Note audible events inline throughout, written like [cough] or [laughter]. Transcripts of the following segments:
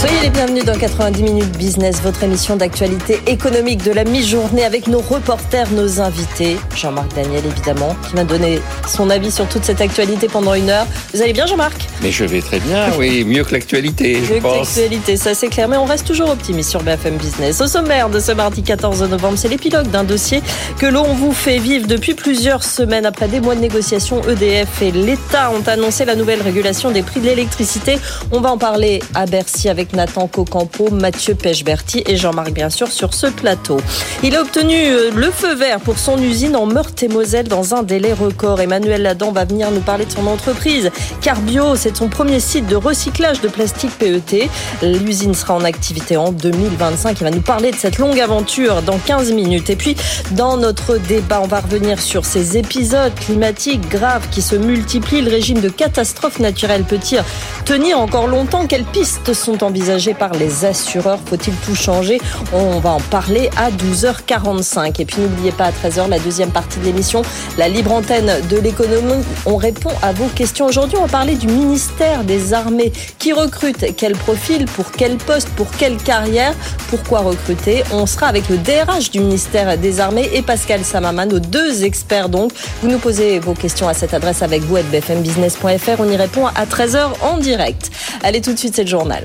Soyez les bienvenus dans 90 minutes business, votre émission d'actualité économique de la mi-journée avec nos reporters, nos invités. Jean-Marc Daniel évidemment, qui m'a donné son avis sur toute cette actualité pendant une heure. Vous allez bien Jean-Marc? Mais je vais très bien, oui, mieux que l'actualité, je Mieux que pense. l'actualité, ça c'est clair, mais on reste toujours optimiste sur BFM Business. Au sommaire de ce mardi 14 novembre, c'est l'épilogue d'un dossier que l'on vous fait vivre depuis plusieurs semaines. Après des mois de négociations, EDF et l'État ont annoncé la nouvelle régulation des prix de l'électricité. On va en parler à Bercy avec Nathan Cocampo, Mathieu Pechberti et Jean-Marc bien sûr sur ce plateau. Il a obtenu euh, le feu vert pour son usine en Meurthe-et-Moselle dans un délai record. Emmanuel Ladan va venir nous parler de son entreprise. Carbio, c'est son premier site de recyclage de plastique PET. L'usine sera en activité en 2025. Il va nous parler de cette longue aventure dans 15 minutes. Et puis, dans notre débat, on va revenir sur ces épisodes climatiques graves qui se multiplient. Le régime de catastrophe naturelle peut-il tenir encore longtemps? Quelles pistes sont envisagées? Par les assureurs Faut-il tout changer? On va en parler à 12h45. Et puis n'oubliez pas à 13h la deuxième partie de l'émission, la libre antenne de l'économie. On répond à vos questions. Aujourd'hui, on va parler du ministère des Armées. Qui recrute Quel profil Pour quel poste Pour quelle carrière? Pourquoi recruter? On sera avec le DRH du ministère des Armées et Pascal Samaman, nos deux experts donc. Vous nous posez vos questions à cette adresse avec vous à bfmbusiness.fr. On y répond à 13h en direct. Allez tout de suite, c'est le journal.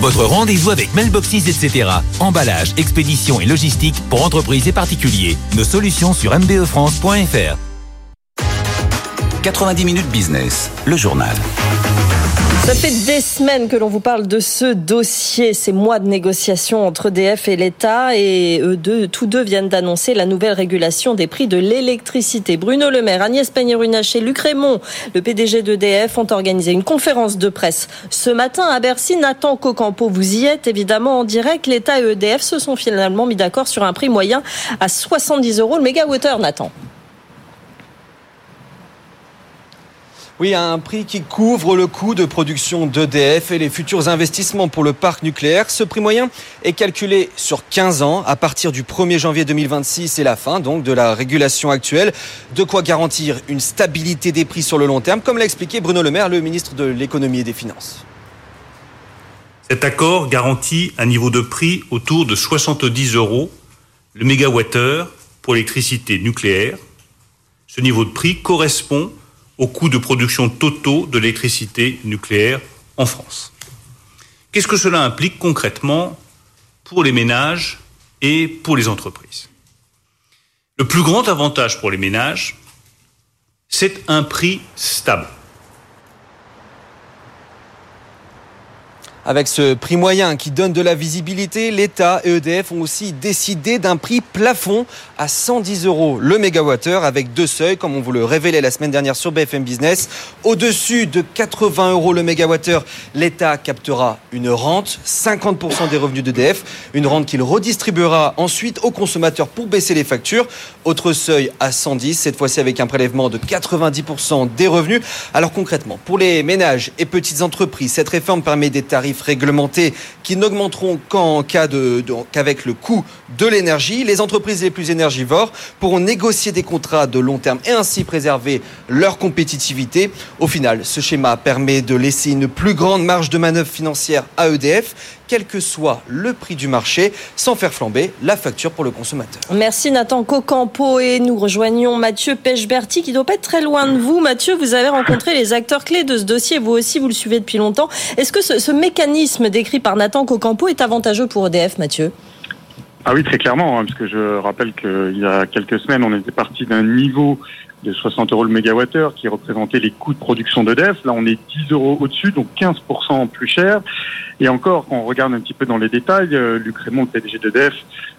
Votre rendez-vous avec Mailboxes, etc. Emballage, expédition et logistique pour entreprises et particuliers. Nos solutions sur mbefrance.fr. 90 minutes business, le journal. Ça fait des semaines que l'on vous parle de ce dossier, ces mois de négociations entre EDF et l'État, et tous deux viennent d'annoncer la nouvelle régulation des prix de l'électricité. Bruno Le Maire, Agnès Pannier-Runacher, Luc Raymond, le PDG d'EDF, ont organisé une conférence de presse ce matin à Bercy. Nathan Cocampo, vous y êtes évidemment en direct. L'État et EDF se sont finalement mis d'accord sur un prix moyen à 70 euros le mégawattheure, Nathan. Oui, un prix qui couvre le coût de production d'EDF et les futurs investissements pour le parc nucléaire. Ce prix moyen est calculé sur 15 ans à partir du 1er janvier 2026 et la fin donc de la régulation actuelle. De quoi garantir une stabilité des prix sur le long terme, comme l'a expliqué Bruno Le Maire, le ministre de l'économie et des finances. Cet accord garantit un niveau de prix autour de 70 euros le mégawattheure pour l'électricité nucléaire. Ce niveau de prix correspond aux coûts de production totaux de l'électricité nucléaire en France. Qu'est-ce que cela implique concrètement pour les ménages et pour les entreprises? Le plus grand avantage pour les ménages, c'est un prix stable. Avec ce prix moyen qui donne de la visibilité, l'État et EDF ont aussi décidé d'un prix plafond à 110 euros le mégawattheure avec deux seuils, comme on vous le révélait la semaine dernière sur BFM Business. Au-dessus de 80 euros le mégawattheure, l'État captera une rente, 50% des revenus d'EDF, une rente qu'il redistribuera ensuite aux consommateurs pour baisser les factures. Autre seuil à 110, cette fois-ci avec un prélèvement de 90% des revenus. Alors concrètement, pour les ménages et petites entreprises, cette réforme permet des tarifs réglementés qui n'augmenteront qu'en cas de, qu'avec le coût de l'énergie. Les entreprises les plus énergivores pourront négocier des contrats de long terme et ainsi préserver leur compétitivité. Au final, ce schéma permet de laisser une plus grande marge de manœuvre financière à EDF, quel que soit le prix du marché, sans faire flamber la facture pour le consommateur. Merci Nathan Cocampo et nous rejoignons Mathieu Pechberti qui doit pas être très loin de vous. Mathieu, vous avez rencontré les acteurs clés de ce dossier, vous aussi vous le suivez depuis longtemps. Est-ce que ce, ce mécanisme décrit par Nathan Cocampo est avantageux pour EDF, Mathieu? Ah oui, très clairement, hein, parce que je rappelle qu'il y a quelques semaines, on était parti d'un niveau de 60 euros le mégawattheure qui représentait les coûts de production d'EDF. Là, on est 10 euros au-dessus, donc 15% plus cher. Et encore, quand on regarde un petit peu dans les détails, euh, Luc Raymond, le PDG d'EDF,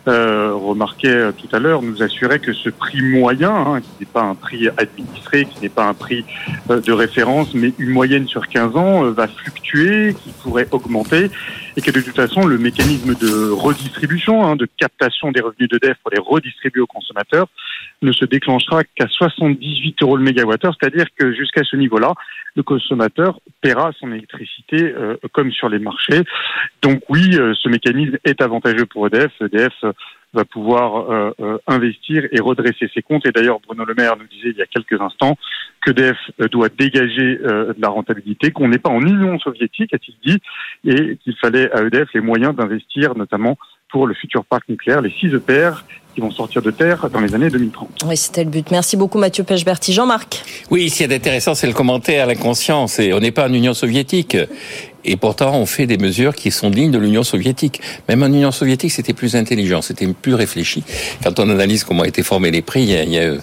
euh, remarquait euh, tout à l'heure, nous assurait que ce prix moyen, hein, qui n'est pas un prix administré, qui n'est pas un prix euh, de référence, mais une moyenne sur 15 ans, euh, va fluctuer, qui pourrait augmenter, et que de toute façon, le mécanisme de redistribution, hein, de captation des revenus d'EDF pour les redistribuer aux consommateurs, ne se déclenchera qu'à 78 euros le mégawattheure, c'est-à-dire que jusqu'à ce niveau-là, le consommateur paiera son électricité euh, comme sur les marchés. Donc oui, euh, ce mécanisme est avantageux pour EDF. EDF va pouvoir euh, euh, investir et redresser ses comptes. Et d'ailleurs, Bruno Le Maire nous disait il y a quelques instants qu'EDF doit dégager de la rentabilité, qu'on n'est pas en Union soviétique, a-t-il dit, et qu'il fallait à EDF les moyens d'investir notamment pour le futur parc nucléaire, les 6 EPR qui vont sortir de terre dans les années 2030. Oui, c'était le but. Merci beaucoup Mathieu Pechberti. Jean-Marc? Oui, ce qui est intéressant, c'est le commentaire à la conscience. Et on n'est pas en Union soviétique. Et pourtant, on fait des mesures qui sont dignes de l'Union soviétique. Même en Union soviétique, c'était plus intelligent, c'était plus réfléchi. Quand on analyse comment ont été formés les prix, il y a,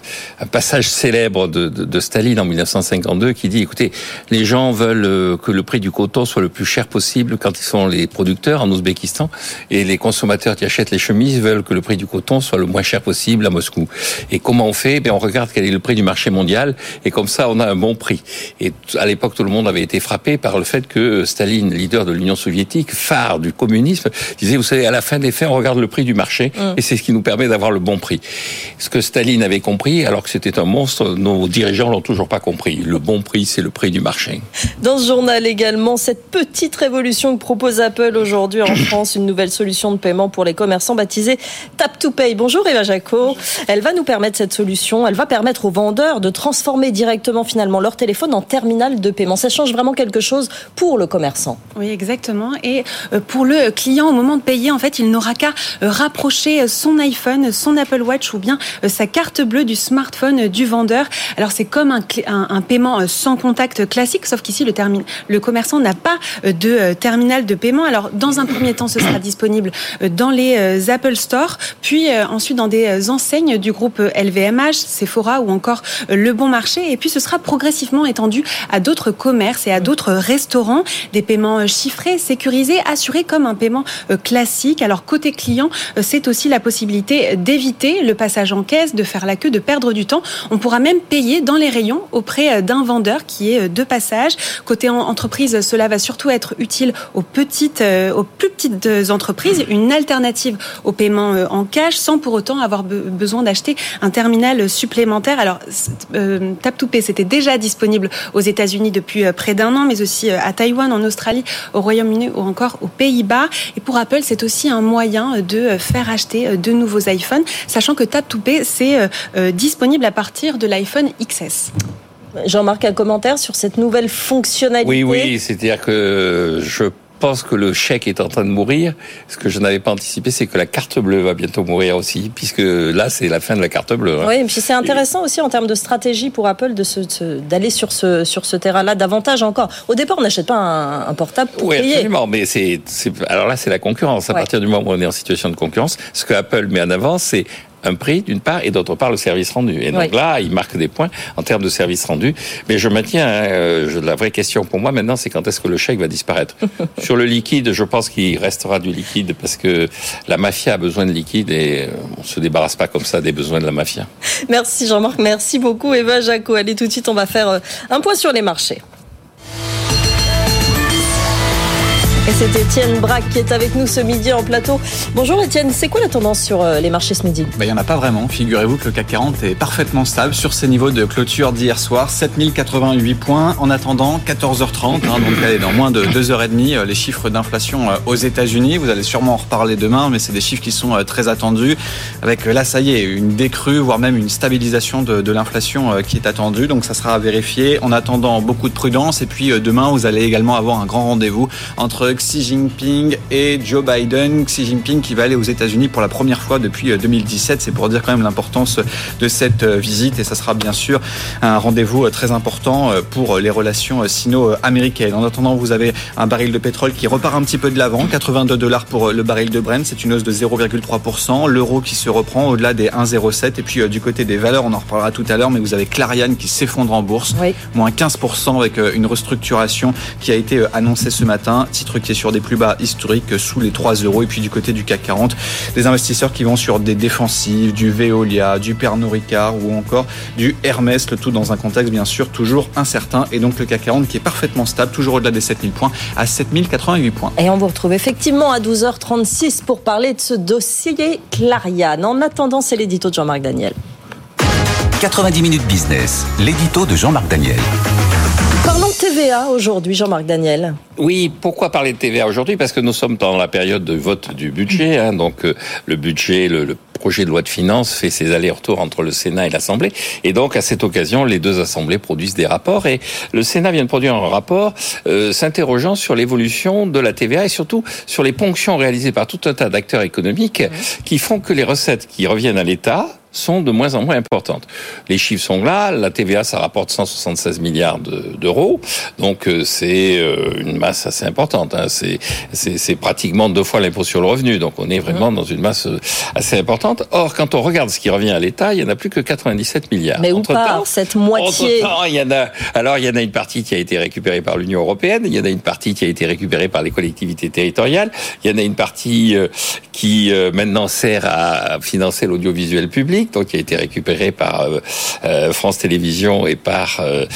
un passage célèbre de, de, de, Staline en 1952 qui dit, écoutez, les gens veulent euh, que le prix du coton soit le plus cher possible quand ils sont les producteurs en Ouzbékistan, et les consommateurs qui achètent les chemises veulent que le prix du coton soit le moins cher possible à Moscou. Et comment on fait? Ben, On regarde quel est le prix du marché mondial, et comme ça, on a un bon prix. Et à l'époque, tout le monde avait été frappé par le fait que Staline leader de l'Union soviétique, phare du communisme, disait, vous savez, à la fin des faits, on regarde le prix du marché mm. et c'est ce qui nous permet d'avoir le bon prix. Ce que Staline avait compris, alors que c'était un monstre, nos dirigeants l'ont toujours pas compris. Le bon prix, c'est le prix du marché. Dans ce journal également, cette petite révolution que propose Apple aujourd'hui en [coughs] France, une nouvelle solution de paiement pour les commerçants baptisée Tap to Pay. Bonjour Eva Jaco. Elle va nous permettre cette solution, elle va permettre aux vendeurs de transformer directement finalement leur téléphone en terminal de paiement. Ça change vraiment quelque chose pour le commerçant. Oui, exactement. Et euh, pour le client, au moment de payer, en fait, il n'aura qu'à euh, rapprocher son iPhone, son Apple Watch ou bien euh, sa carte bleue du smartphone du vendeur. Alors, c'est comme un, paiement sans contact classique, sauf qu'ici, le, commerçant n'a pas de terminal de paiement. Alors, dans un premier temps, ce sera [coughs] disponible dans les Apple Store, puis ensuite dans des enseignes du groupe LVMH, Sephora ou encore Le Bon Marché. Et puis, ce sera progressivement étendu à d'autres commerces et à d'autres restaurants. Paiement euh, chiffré, sécurisé, assuré comme un paiement euh, classique. Alors côté client, euh, c'est aussi la possibilité d'éviter le passage en caisse, de faire la queue, de perdre du temps. On pourra même payer dans les rayons auprès d'un vendeur qui est de passage. Côté entreprise, cela va surtout être utile aux petites, aux plus petites entreprises, une alternative au paiement en cash sans pour autant avoir besoin d'acheter un terminal supplémentaire. Alors Tap2Pay, c'était déjà disponible aux États-Unis depuis près d'un an, mais aussi à Taïwan, en Australie Australie, au Royaume-Uni ou encore aux Pays-Bas. Et pour Apple, c'est aussi un moyen de faire acheter de nouveaux iPhones, sachant que Tap to Pay, c'est euh, disponible à partir de l'iPhone XS. Jean-Marc, un commentaire sur cette nouvelle fonctionnalité Oui, oui, c'est-à-dire que je pense que le chèque est en train de mourir. Ce que je n'avais pas anticipé, c'est que la carte bleue va bientôt mourir aussi, puisque là, c'est la fin de la carte bleue. Hein. Oui, mais c'est intéressant aussi en termes de stratégie pour Apple de d'aller sur ce, sur ce terrain-là davantage encore. Au départ, on n'achète pas un, portable pour oui, absolument, mais c'est, alors là, c'est la concurrence. À partir du moment où on est en situation de concurrence, ce que Apple met en avant, c'est un prix d'une part et d'autre part le service rendu. Et donc là, il marque des points en termes de service rendu. Mais je maintiens, hein, euh, la vraie question pour moi maintenant, c'est quand est-ce que le chèque va disparaître? [laughs] Sur le liquide, je pense qu'il restera du liquide parce que la mafia a besoin de liquide et euh, on se débarrasse pas comme ça des besoins de la mafia. Merci Jean-Marc, merci beaucoup Eva Jaco. Allez tout de suite, on va faire euh, un point sur les marchés. Et c'est Étienne Braque qui est avec nous ce midi en plateau. Bonjour Étienne, c'est quoi la tendance sur euh, les marchés ce midi? Ben, Il n'y en a pas vraiment. Figurez-vous que le CAC 40 est parfaitement stable sur ses niveaux de clôture d'hier soir. 7088 points en attendant 14h30. Hein, donc allez, dans moins de 2h30, euh, les chiffres d'inflation euh, aux États-Unis. Vous allez sûrement en reparler demain, mais c'est des chiffres qui sont très attendus. Avec là, ça y est, une décrue, voire même une stabilisation de l'inflation qui est attendue. Donc ça sera à vérifier. En attendant, beaucoup de prudence. Et puis demain, vous allez également avoir un grand rendez-vous entre Xi Jinping et Joe Biden. Xi Jinping qui va aller aux États-Unis pour la première fois depuis 2017. Euh, C'est pour dire quand même l'importance de cette euh, visite et ça sera bien sûr un rendez-vous euh, très important pour les relations sino-américaines. En attendant, vous avez un baril de pétrole qui repart un petit peu de l'avant, 82 dollars pour le baril de Brent, c'est une hausse de 0,3%. L'euro qui se reprend au-delà des 1,07 et puis du côté des valeurs, on en reparlera tout à l'heure, mais vous avez Clariane qui s'effondre en bourse, moins 15% avec une restructuration qui a été annoncée ce matin, titre qui est sur des plus bas historiques sous les 3 euros. Et puis du côté du CAC 40, des investisseurs qui vont sur des défensives, du Veolia, du Pernod Ricard ou encore du Hermès, le tout dans un contexte bien sûr toujours incertain. Et donc le CAC 40 qui est parfaitement stable, toujours au-delà des 7000 points, à 7088 points. Et on vous retrouve effectivement à 12h36 pour parler de ce dossier Clariane. En attendant, c'est l'édito de Jean-Marc Daniel. 90 minutes business, l'édito de Jean-Marc Daniel. Parlons de TVA aujourd'hui, Jean-Marc Daniel. Oui, pourquoi parler de TVA aujourd'hui? Parce que nous sommes dans la période de vote du budget. Hein, donc euh, le budget, le, le, projet de loi de finances fait ses allers-retours entre le Sénat et l'Assemblée. Et donc à cette occasion, les deux assemblées produisent des rapports. Et le Sénat vient de produire un rapport euh, s'interrogeant sur l'évolution de la TVA et surtout sur les ponctions réalisées par tout un tas d'acteurs économiques qui font que les recettes qui reviennent à l'État sont de moins en moins importantes. Les chiffres sont là, la TVA ça rapporte 176 milliards d'euros, donc euh, c'est euh, une masse assez importante. Hein. C'est pratiquement deux fois l'impôt sur le revenu, donc on est vraiment dans une masse euh, assez importante. Or, quand on regarde ce qui revient à l'État, il y en a plus que 97 milliards. Mais où part cette moitié? il y en a. Alors, il y en a une partie qui a été récupérée par l'Union européenne, il y en a une partie qui a été récupérée par les collectivités territoriales, il y en a une partie qui maintenant sert à financer l'audiovisuel public donc qui a été récupéré par euh, euh, France Télévisions et par euh,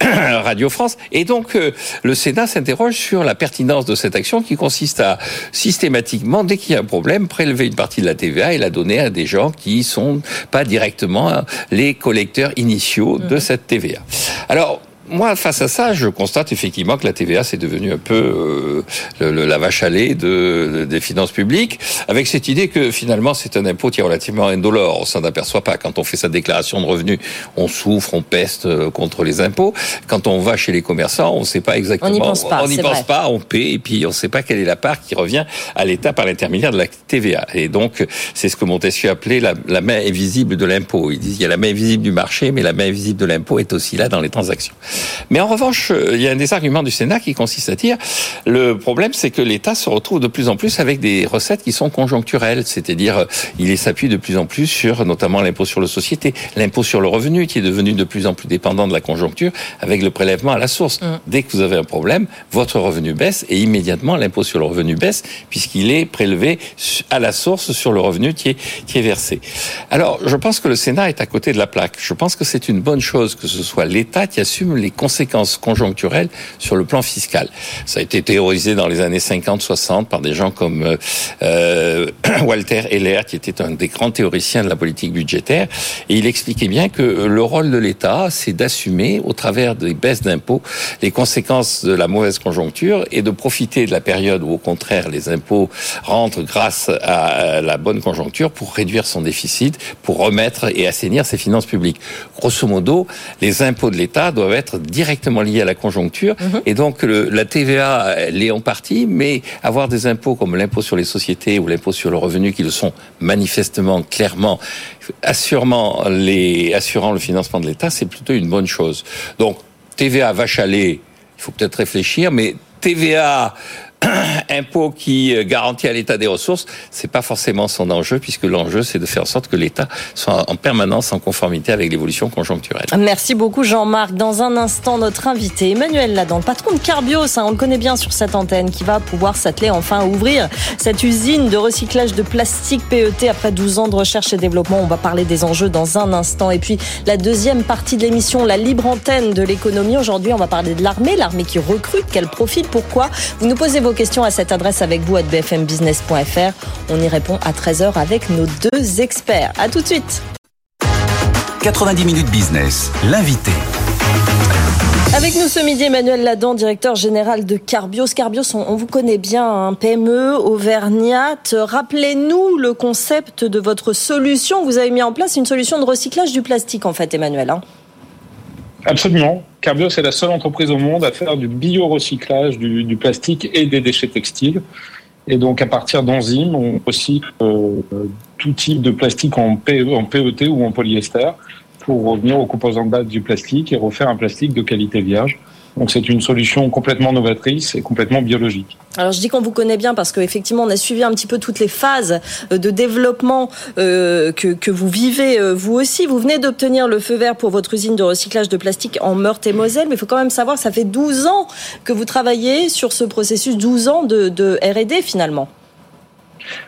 [coughs] Radio France. Et donc le Sénat s'interroge sur la pertinence de cette action qui consiste à systématiquement, dès qu'il y a un problème, prélever une partie de la TVA et la donner à des gens qui sont pas directement les collecteurs initiaux de mmh. cette TVA. Alors moi, face à ça, je constate effectivement que la TVA c'est devenu un peu euh, la vache à lait de, des finances publiques, avec cette idée que finalement c'est un impôt qui est relativement indolore. On s'en aperçoit pas. Quand on fait sa déclaration de revenus, on souffre, on peste euh, contre les impôts. Quand on va chez les commerçants, on ne sait pas exactement. On n'y pense pas. On n'y pense pas. On paie et puis on ne sait pas quelle est la part qui revient à l'État par l'intermédiaire de la TVA. Et donc c'est ce que Montesquieu appelait la, la main invisible de l'impôt. Il dit il y a la main invisible du marché, mais la main invisible de l'impôt est aussi là dans les transactions. Mais en revanche, euh, il y a un des arguments du Sénat qui consiste à dire le problème, c'est que l'État se retrouve de plus en plus avec des recettes qui sont conjoncturelles, c'est-à-dire euh, il s'appuie de plus en plus sur notamment l'impôt sur la société, l'impôt sur le revenu qui est devenu de plus en plus dépendant de la conjoncture avec le prélèvement à la source. Mm. Dès que vous avez un problème, votre revenu baisse et immédiatement l'impôt sur le revenu baisse puisqu'il est prélevé à la source sur le revenu qui est, qui est versé. Alors, je pense que le Sénat est à côté de la plaque. Je pense que c'est une bonne chose que ce soit l'État qui assume les conséquences conjoncturelles sur le plan fiscal. Ça a été théorisé dans les années 50-60 par des gens comme euh, euh [clears throat] Walter Heller, qui était un des grands théoriciens de la politique budgétaire, et il expliquait bien que le rôle de l'État, c'est d'assumer, au travers des baisses d'impôts, les conséquences de la mauvaise conjoncture et de profiter de la période où, au contraire, les impôts rentrent grâce à la bonne conjoncture pour réduire son déficit, pour remettre et assainir ses finances publiques. Grosso modo, les impôts de l'État doivent être directement directement lié à la conjoncture. Mhm. Et donc, la TVA, elle est en partie, mais avoir des impôts comme l'impôt sur les sociétés ou l'impôt sur le revenu qui le sont manifestement, clairement, assurant, les, assurant le financement de l'État, c'est plutôt une bonne chose. Donc, TVA va chaler, il faut peut-être réfléchir, mais TVA [clears throat] impôt qui euh, garantit à l'État des ressources, c'est pas forcément son enjeu, puisque l'enjeu, c'est de faire en sorte que l'État soit en permanence en conformité avec l'évolution conjoncturelle. Merci beaucoup, Jean-Marc. Dans un instant, notre invité, Emmanuel Ladan, le patron de Carbios, hein, on le connaît bien sur cette antenne, qui va pouvoir s'atteler enfin à ouvrir cette usine de recyclage de plastique PET après 12 ans de recherche et développement. On va parler des enjeux dans un instant. Et puis, la deuxième partie de l'émission, la libre antenne de l'économie. Aujourd'hui, on va parler de l'armée, l'armée qui recrute, quel profil, pourquoi. Vous nous posez vos questions à cette adresse avec vous à bfmbusiness.fr. On y répond à 13h avec nos deux experts. À tout de suite. 90 minutes business, l'invité. Avec nous ce midi, Emmanuel Ladan, directeur général de Carbios. Carbios, on, vous connaît bien, un PME, Auvergnat. Rappelez-nous le concept de votre solution. Vous avez mis en place une solution de recyclage du plastique, en fait, Emmanuel. Hein. Absolument. Carbios est la seule entreprise au monde à faire du bio-recyclage du, plastique et des déchets textiles. Et donc, à partir d'enzymes, on recycle euh, tout type de plastique en, PE, en PET ou en polyester pour revenir aux composants de base du plastique et refaire un plastique de qualité vierge. Donc c'est une solution complètement novatrice et complètement biologique. Alors je dis qu'on vous connaît bien parce qu'effectivement on a suivi un petit peu toutes les phases euh, de développement euh, que, que, vous vivez euh, vous aussi. Vous venez d'obtenir le feu vert pour votre usine de recyclage de plastique en Meurthe et Moselle, mais il faut quand même savoir que ça fait 12 ans que vous travaillez sur ce processus, 12 ans de, de R&D finalement.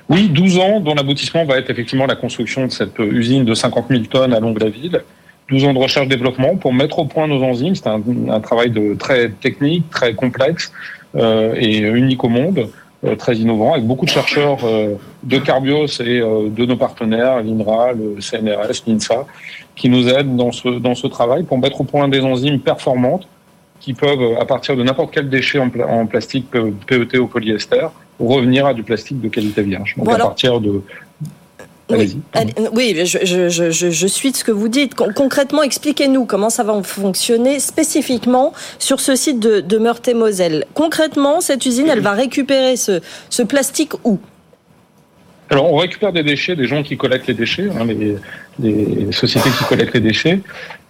Oui, 12 ans dont l'aboutissement va être effectivement la construction de cette usine de 50 000 tonnes à Longue-la-Ville. 12 ans de recherche-développement pour mettre au point nos enzymes. C'est un, un, travail de très technique, très complexe euh, et unique au monde, euh, très innovant, avec beaucoup de chercheurs euh, de Carbios et euh, de nos partenaires, l'INRA, le CNRS, l'INSA, qui nous aident dans ce, dans ce travail pour mettre au point des enzymes performantes qui peuvent, à partir de n'importe quel déchet en, en plastique PET ou polyester, revenir à du plastique de qualité vierge. Donc à partir de... Oui, oui, je, je, je, je- je suis de ce que vous dites. Con- Concrètement, expliquez-nous comment ça va fonctionner spécifiquement sur ce site de, de Meurthe-et-Moselle. Concrètement, cette usine, elle va récupérer ce, ce plastique où? Alors, on récupère des déchets, des gens qui collectent les déchets, hein, les, sociétés qui collectent les déchets.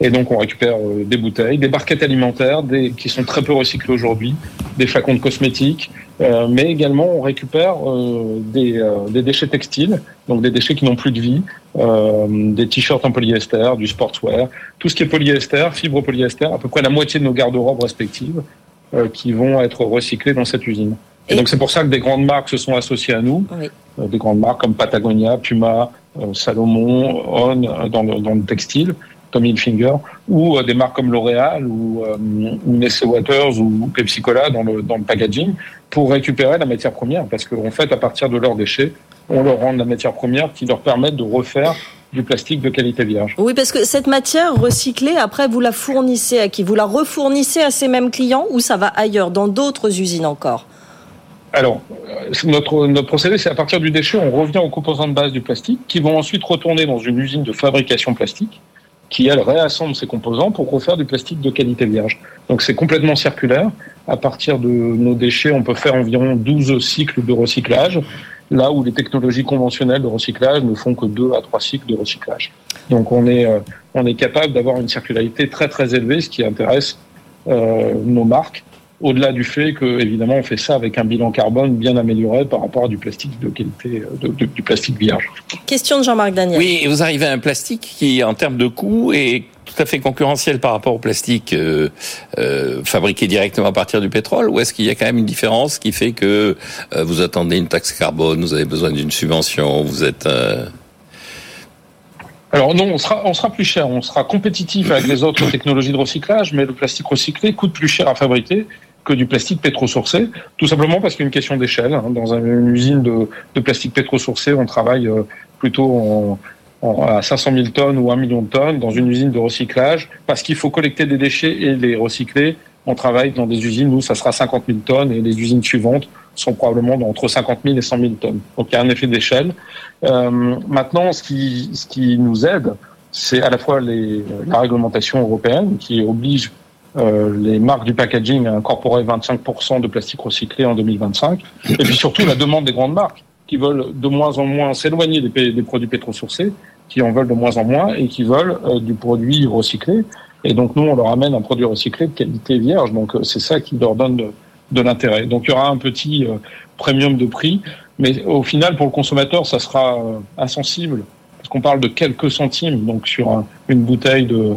Et donc, on récupère euh, des bouteilles, des barquettes alimentaires, des, qui sont très peu recyclées aujourd'hui, des flacons de cosmétiques, euh, mais également, on récupère euh, des, des déchets textiles, donc des déchets qui n'ont plus de vie, des t-shirts en polyester, du sportswear, tout ce qui est polyester, fibre polyester, à peu près la moitié de nos garde-robes respectives, qui vont être recyclées dans cette usine. Et, Et- donc, c'est pour ça que des grandes marques se sont associées à nous Oui. euh, des grandes marques comme Patagonia, Puma, euh, Salomon, On euh, dans le, dans le textile, comme Hilfiger, ou des marques comme L'Oréal ou, ou Nestlé Waters ou Pepsi Cola dans le, dans le packaging pour récupérer la matière première parce qu'en fait, à partir de leurs déchets, on leur rend la matière première qui leur permet de refaire du plastique de qualité vierge. Oui, parce que cette matière recyclée, après, vous la fournissez à qui? Vous la refournissez à ces mêmes clients ou ça va ailleurs, dans d'autres usines encore? Alors, notre, notre procédé, c'est à partir du déchet, on revient aux composants de base du plastique qui vont ensuite retourner dans une usine de fabrication plastique qui, elle, réassemble ces composants pour refaire du plastique de qualité vierge. Donc, c'est complètement circulaire. À partir de nos déchets, on peut faire environ 12 cycles de recyclage, là où les technologies conventionnelles de recyclage ne font que 2 à 3 cycles de recyclage. Donc, on est, euh, on est capable d'avoir une circularité très, très élevée, ce qui intéresse euh, nos marques au-delà du fait que, évidemment, on fait ça avec un bilan carbone bien amélioré par rapport à du plastique de qualité, euh, de- de- du plastique vierge. Question de Jean-Marc Daniel. Oui, et vous arrivez à un plastique qui, en termes de coût, est tout à fait concurrentiel par rapport au plastique euh, euh, fabriqué directement à partir du pétrole Ou est-ce qu'il y a quand même une différence qui fait que euh, vous attendez une taxe carbone, vous avez besoin d'une subvention, vous êtes... euh, Alors non, on sera, on sera plus cher, on sera compétitif avec les autres technologies de recyclage, mais le plastique recyclé coûte plus cher à fabriquer que du plastique pétrosourcé, tout simplement parce qu'il y a une question d'échelle. hein. Dans une usine de, de plastique pétrosourcé, on travaille euh, plutôt en, à 500 000 tonnes ou 1 million de tonnes. Dans une usine de recyclage, parce qu'il faut collecter des déchets et les recycler, on travaille dans des usines où ça sera 50 000 tonnes et les usines suivantes sont probablement entre 50 000 et 100 000 tonnes. Donc il y a un effet d'échelle. Euh, maintenant, ce qui, ce qui nous aide, c'est à la fois les, la réglementation européenne qui oblige euh, les marques du packaging à incorporer 25% de plastique recyclé en 2025, et puis surtout la demande des grandes marques qui veulent de moins en moins s'éloigner des, des produits pétrosourcés, qui en veulent de moins en moins et qui veulent euh, du produit recyclé. Et donc nous, on leur amène un produit recyclé de qualité vierge. Donc euh, c'est ça qui leur donne de, l'intérêt. Donc il y aura un petit premium de prix, mais au final, pour le consommateur, ça sera insensible, parce qu'on parle de quelques centimes. Donc sur un- une bouteille de,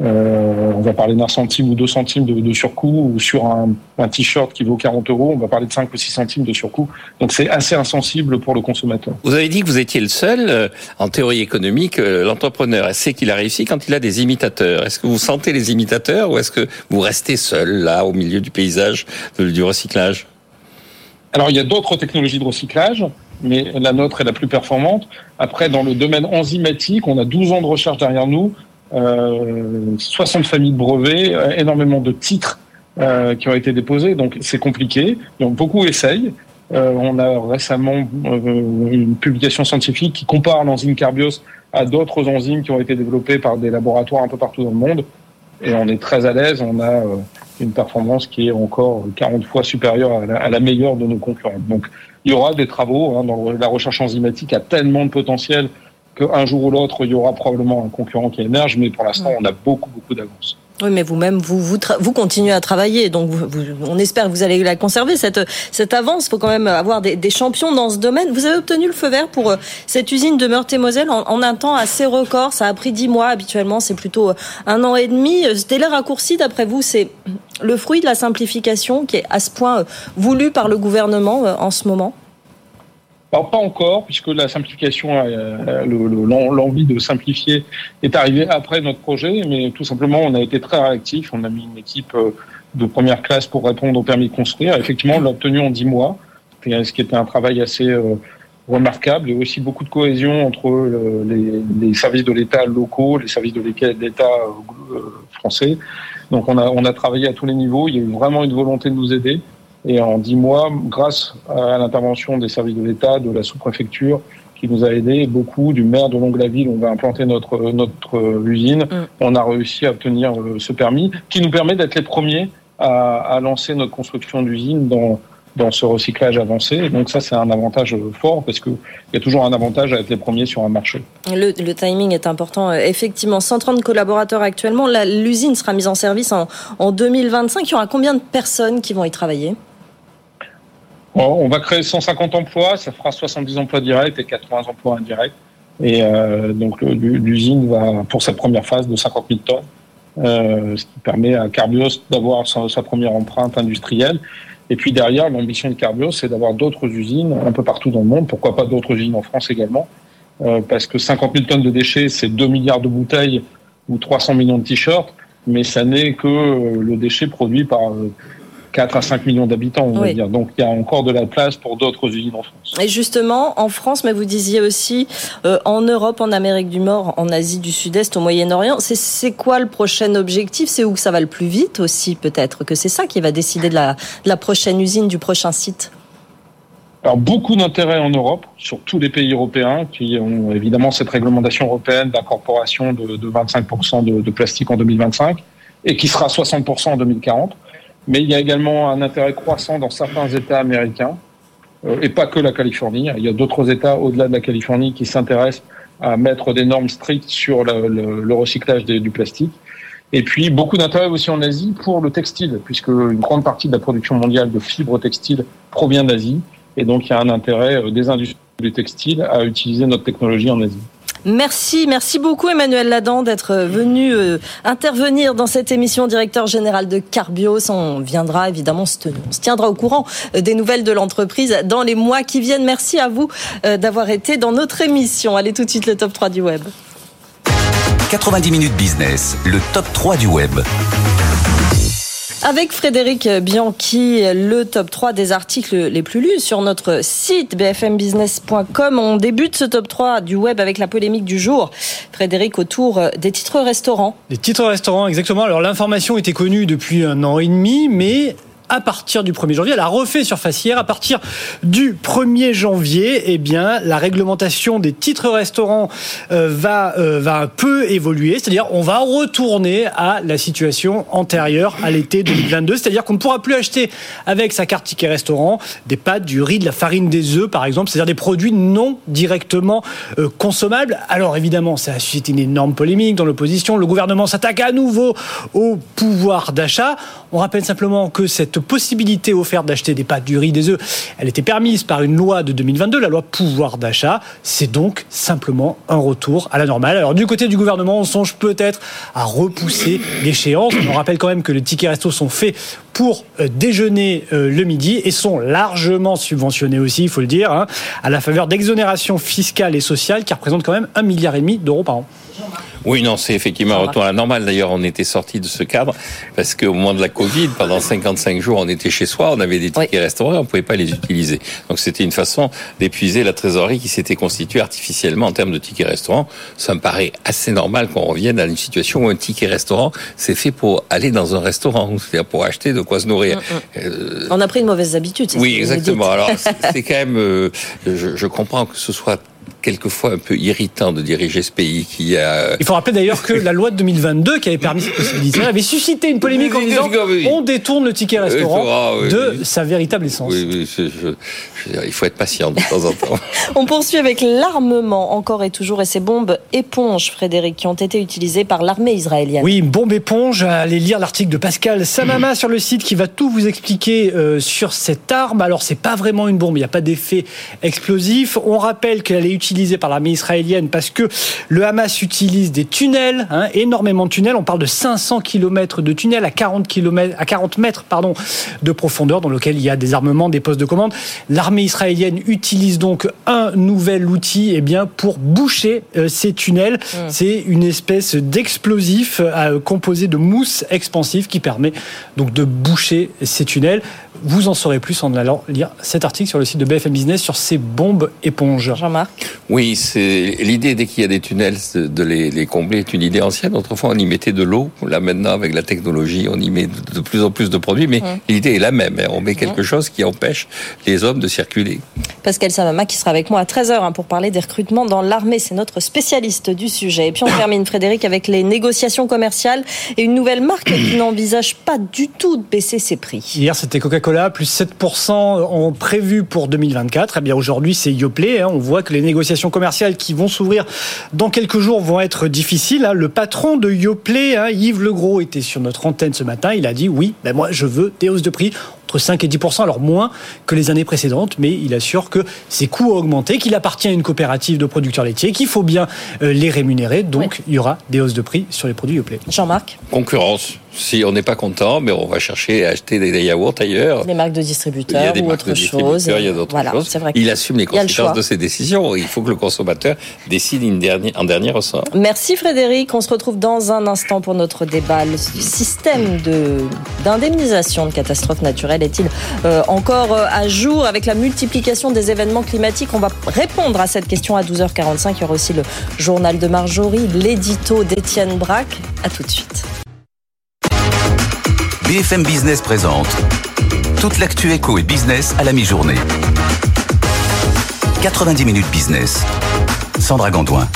euh, on va parler d'un centime ou deux centimes de, de surcoût, ou sur un, un t-shirt qui vaut 40 euros, on va parler de 5 ou 6 centimes de surcoût. Donc c'est assez insensible pour le consommateur. Vous avez dit que vous étiez le seul, euh, en théorie économique, euh, l'entrepreneur sait qu'il a réussi quand il a des imitateurs. Est-ce que vous sentez les imitateurs ou est-ce que vous restez seul, là, au milieu du paysage de- du recyclage? Alors, il y a d'autres technologies de recyclage, mais la nôtre est la plus performante. Après, dans le domaine enzymatique, on a 12 ans de recherche derrière nous, 60 familles de brevets, euh, énormément de titres euh, qui ont été déposés, donc c'est compliqué. Donc, beaucoup essayent. Euh, on a récemment euh, une publication scientifique qui compare l'enzyme Carbios à d'autres enzymes qui ont été développées par des laboratoires un peu partout dans le monde. Et on est très à l'aise. On a euh, une performance qui est encore 40 fois supérieure à la, à la meilleure de nos concurrents. Donc, il y aura des travaux. Hein, dans la recherche enzymatique a tellement de potentiel qu'un jour ou l'autre, il y aura probablement un concurrent qui émerge. Mais pour l'instant, on a beaucoup, beaucoup d'avance. Oui, mais vous-même, vous, vous, tra- vous continuez à travailler, donc vous- vous- on espère que vous allez la conserver, cette, cette avance. Il faut quand même avoir des, des champions dans ce domaine. Vous avez obtenu le feu vert pour euh, cette usine de Meurthe-et-Moselle en, en un temps assez record. Ça a pris dix mois, habituellement, c'est plutôt euh, un an et demi. Euh, Ce délai raccourci, d'après vous, c'est le fruit de la simplification qui est à ce point voulu par le gouvernement en ce moment? Alors, pas encore, puisque la simplification, euh, l'en- l'envie de simplifier est arrivée après notre projet, mais tout simplement, on a été très réactif. On a mis une équipe euh, de première classe pour répondre au permis de construire. Effectivement, on l'a obtenu en 10 mois, euh, ce qui était un travail assez, euh, remarquable et aussi beaucoup de cohésion entre les, les, services de l'État locaux, les services de l'État euh, français. Donc on a, on a travaillé à tous les niveaux, il y a eu vraiment une volonté de nous aider. Et en dix mois, grâce à l'intervention des services de l'État, de la sous-préfecture, qui nous a aidés, beaucoup du maire de Longue-la-Ville, on va implanter notre, notre usine, mm. on a réussi à obtenir euh, ce permis, qui nous permet d'être les premiers à, à lancer notre construction d'usine dans, dans ce recyclage avancé. donc ça, c'est un avantage fort parce qu'il y a toujours un avantage à être les premiers sur un marché. Le, timing est important. Effectivement, 130 collaborateurs actuellement. L'usine sera mise en service en, en 2025. Il y aura combien de personnes qui vont y travailler? On va créer 150 emplois. Ça fera 70 emplois directs et 80 emplois indirects. Et euh, donc l'usine va, pour cette première phase, de 50 000 tonnes. Euh, ce qui permet à Carbios d'avoir sa, première empreinte industrielle. Et puis derrière, l'ambition de Carbios, c'est d'avoir d'autres usines un peu partout dans le monde. Pourquoi pas d'autres usines en France également euh, Parce que 50 000 tonnes de déchets, c'est 2 milliards de bouteilles ou 300 millions de t-shirts, mais ça n'est que euh, le déchet produit par euh, 4 à 5 millions d'habitants, on va dire. Donc il y a encore de la place pour d'autres usines en France. Et justement, en France, mais vous disiez aussi euh, en Europe, en Amérique du Nord, en Asie du Sud-Est, au Moyen-Orient, c'est quoi le prochain objectif? C'est où que ça va le plus vite aussi, peut-être Que c'est ça qui va décider de la, de la prochaine usine, du prochain site? Alors beaucoup d'intérêt en Europe, sur tous les pays européens qui ont évidemment cette réglementation européenne d'incorporation de, de 25% de, de, plastique en 2025 et qui sera 60% en 2040. Mais il y a également un intérêt croissant dans certains États américains, euh, et pas que la Californie. Il y a d'autres États au-delà de la Californie qui s'intéressent à mettre des normes strictes sur le, recyclage du plastique. Et puis beaucoup d'intérêt aussi en Asie pour le textile, puisque une grande partie de la production mondiale de fibres textiles provient d'Asie. Et donc il y a un intérêt euh, des industries du textile à utiliser notre technologie en Asie. Merci, merci beaucoup Emmanuel Ladan d'être venu euh, intervenir dans cette émission directeur général de Carbios. On viendra évidemment, on se tiendra au courant euh, des nouvelles de l'entreprise dans les mois qui viennent. Merci à vous euh, d'avoir été dans notre émission. Allez tout de suite le top 3 du web. 90 minutes business, le top 3 du web. Avec Frédéric Bianchi, le top 3 des articles les plus lus sur notre site bfmbusiness.com. On débute ce top 3 du web avec la polémique du jour. Frédéric, autour des titres restaurants. Des titres restaurants, exactement. Alors l'information était connue depuis un an et demi, mais à partir du 1er janvier. Elle a refait surface hier. À partir du 1er janvier, eh bien, la réglementation des titres restaurants euh, va, euh, va un peu évoluer. C'est-à-dire, on va retourner à la situation antérieure à l'été 2022. C'est-à-dire qu'on ne pourra plus acheter avec sa carte ticket restaurant des pâtes, du riz, de la farine, des œufs, par exemple. C'est-à-dire des produits non directement euh, consommables. Alors, évidemment, ça a suscité une énorme polémique dans l'opposition. Le gouvernement s'attaque à nouveau au pouvoir d'achat. On rappelle simplement que cette possibilité offerte d'acheter des pâtes, du riz, des œufs, elle était permise par une loi de 2022, la loi pouvoir d'achat. C'est donc simplement un retour à la normale. Alors du côté du gouvernement, on songe peut-être à repousser l'échéance. On rappelle quand même que les tickets resto sont faits pour euh, déjeuner euh, le midi et sont largement subventionnés aussi, il faut le dire, hein, à la faveur d'exonérations fiscales et sociales qui représentent quand même un milliard et demi d'euros par an. Oui, non, c'est effectivement un retour à la normale. D'ailleurs, on était sorti de ce cadre parce qu'au moment de la Covid, pendant 55 jours, on était chez soi, on avait des tickets restaurants, on ne pouvait pas les utiliser. Donc c'était une façon d'épuiser la trésorerie qui s'était constituée artificiellement en termes de tickets restaurants. Ça me paraît assez normal qu'on revienne à une situation où un ticket restaurant, c'est fait pour aller dans un restaurant, c'est-à-dire pour acheter de quoi se nourrir. Mm, mm. Euh, on a pris une mauvaise habitude. Oui, exactement. Alors [laughs] c'est quand même, euh, je, je comprends que ce soit quelquefois un peu irritant de diriger ce pays qui a... Il faut rappeler d'ailleurs que [laughs] la loi de 2022 qui avait permis cette possibilité avait suscité une polémique en disant on détourne le ticket restaurant de sa véritable essence. Oui, il faut être patient de temps en temps. [laughs] on poursuit avec l'armement encore et toujours et ces bombes éponges, Frédéric, qui ont été utilisées par l'armée israélienne. Oui, bombe éponge. Allez lire l'article de Pascal Samama [laughs] sur le site qui va tout vous expliquer euh, sur cette arme. Alors c'est pas vraiment une bombe, il n'y a pas d'effet explosif. On rappelle qu'elle est utilisé par l'armée israélienne parce que le Hamas utilise des tunnels, hein, énormément de tunnels. On parle de 500 km de tunnels à 40 km, à 40 mètres, pardon, de profondeur dans lequel il y a des armements, des postes de commande. L'armée israélienne utilise donc un nouvel outil, eh bien, pour boucher euh, ces tunnels. Mmh. C'est une espèce d'explosif euh, composé de mousse expansive qui permet donc de boucher ces tunnels. Vous en saurez plus en allant lire cet article sur le site de BFM Business sur ces bombes éponges. Jean-Marc Oui, c'est l'idée dès qu'il y a des tunnels de les, les, combler est une idée ancienne. Autrefois, on y mettait de l'eau. Là, maintenant, avec la technologie, on y met de plus en plus de produits, mais mmh. l'idée est la même. Hein. On met quelque mmh. chose qui empêche les hommes de circuler. Pascal Samama qui sera avec moi à 13h hein, pour parler des recrutements dans l'armée. C'est notre spécialiste du sujet. Et puis on termine, Frédéric, avec les négociations commerciales et une nouvelle marque qui n'envisage pas du tout de baisser ses prix. Hier, c'était Coca-Cola, plus 7% en prévu pour 2024. Eh bien, aujourd'hui, c'est Yoplait. Hein. On voit que les négociations commerciales qui vont s'ouvrir dans quelques jours vont être difficiles. Hein. Le patron de Yoplait, hein, Yves Legros, était sur notre antenne ce matin. Il a dit oui, ben moi, je veux des hausses de prix entre 5 et 10 alors moins que les années précédentes, mais il assure que ses coûts ont augmenté, qu'il appartient à une coopérative de producteurs laitiers, qu'il faut bien euh, les rémunérer, donc il y aura des hausses de prix sur les produits Yoplait. Jean-Marc? Concurrence. Si on n'est pas content, mais on va chercher à acheter des yaourts ailleurs. Les marques de distributeurs il y a des ou autre chose. Il y a d'autres voilà, choses. Il assume les conséquences de ses décisions. Il faut que le consommateur décide une dernière, en dernier ressort. Merci Frédéric. On se retrouve dans un instant pour notre débat. Le système d'indemnisation de, de catastrophes naturelles est-il euh, encore euh, à jour? Avec la multiplication des événements climatiques On va répondre à cette question à 12h45. Il y aura aussi le journal de Marjorie, l'édito d'Étienne Braque. À tout de suite. BFM Business présente toute l'actu éco et business à la mi-journée. 90 minutes business. Sandra Gondouin.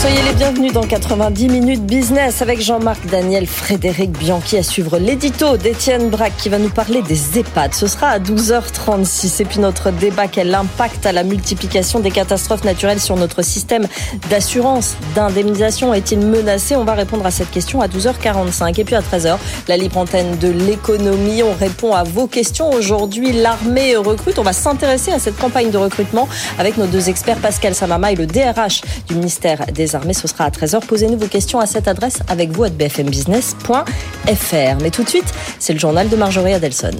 Soyez les bienvenus dans 90 minutes business avec Jean-Marc Daniel, Frédéric Bianchi à suivre l'édito d'Étienne Braque qui va nous parler des EHPAD. Ce sera à 12h36 et puis notre débat quel impact à la multiplication des catastrophes naturelles sur notre système d'assurance, d'indemnisation est-il menacé? On va répondre à cette question à 12h45 et puis à 13h la libre antenne de l'économie. On répond à vos questions. Aujourd'hui, l'armée recrute. On va s'intéresser à cette campagne de recrutement avec nos deux experts Pascal Samama et le DRH du ministère des armées. Ce sera à 13h. Posez-nous vos questions à cette adresse avec vous à bfmbusiness.fr. Mais tout de suite, c'est le journal de Marjorie Adelson.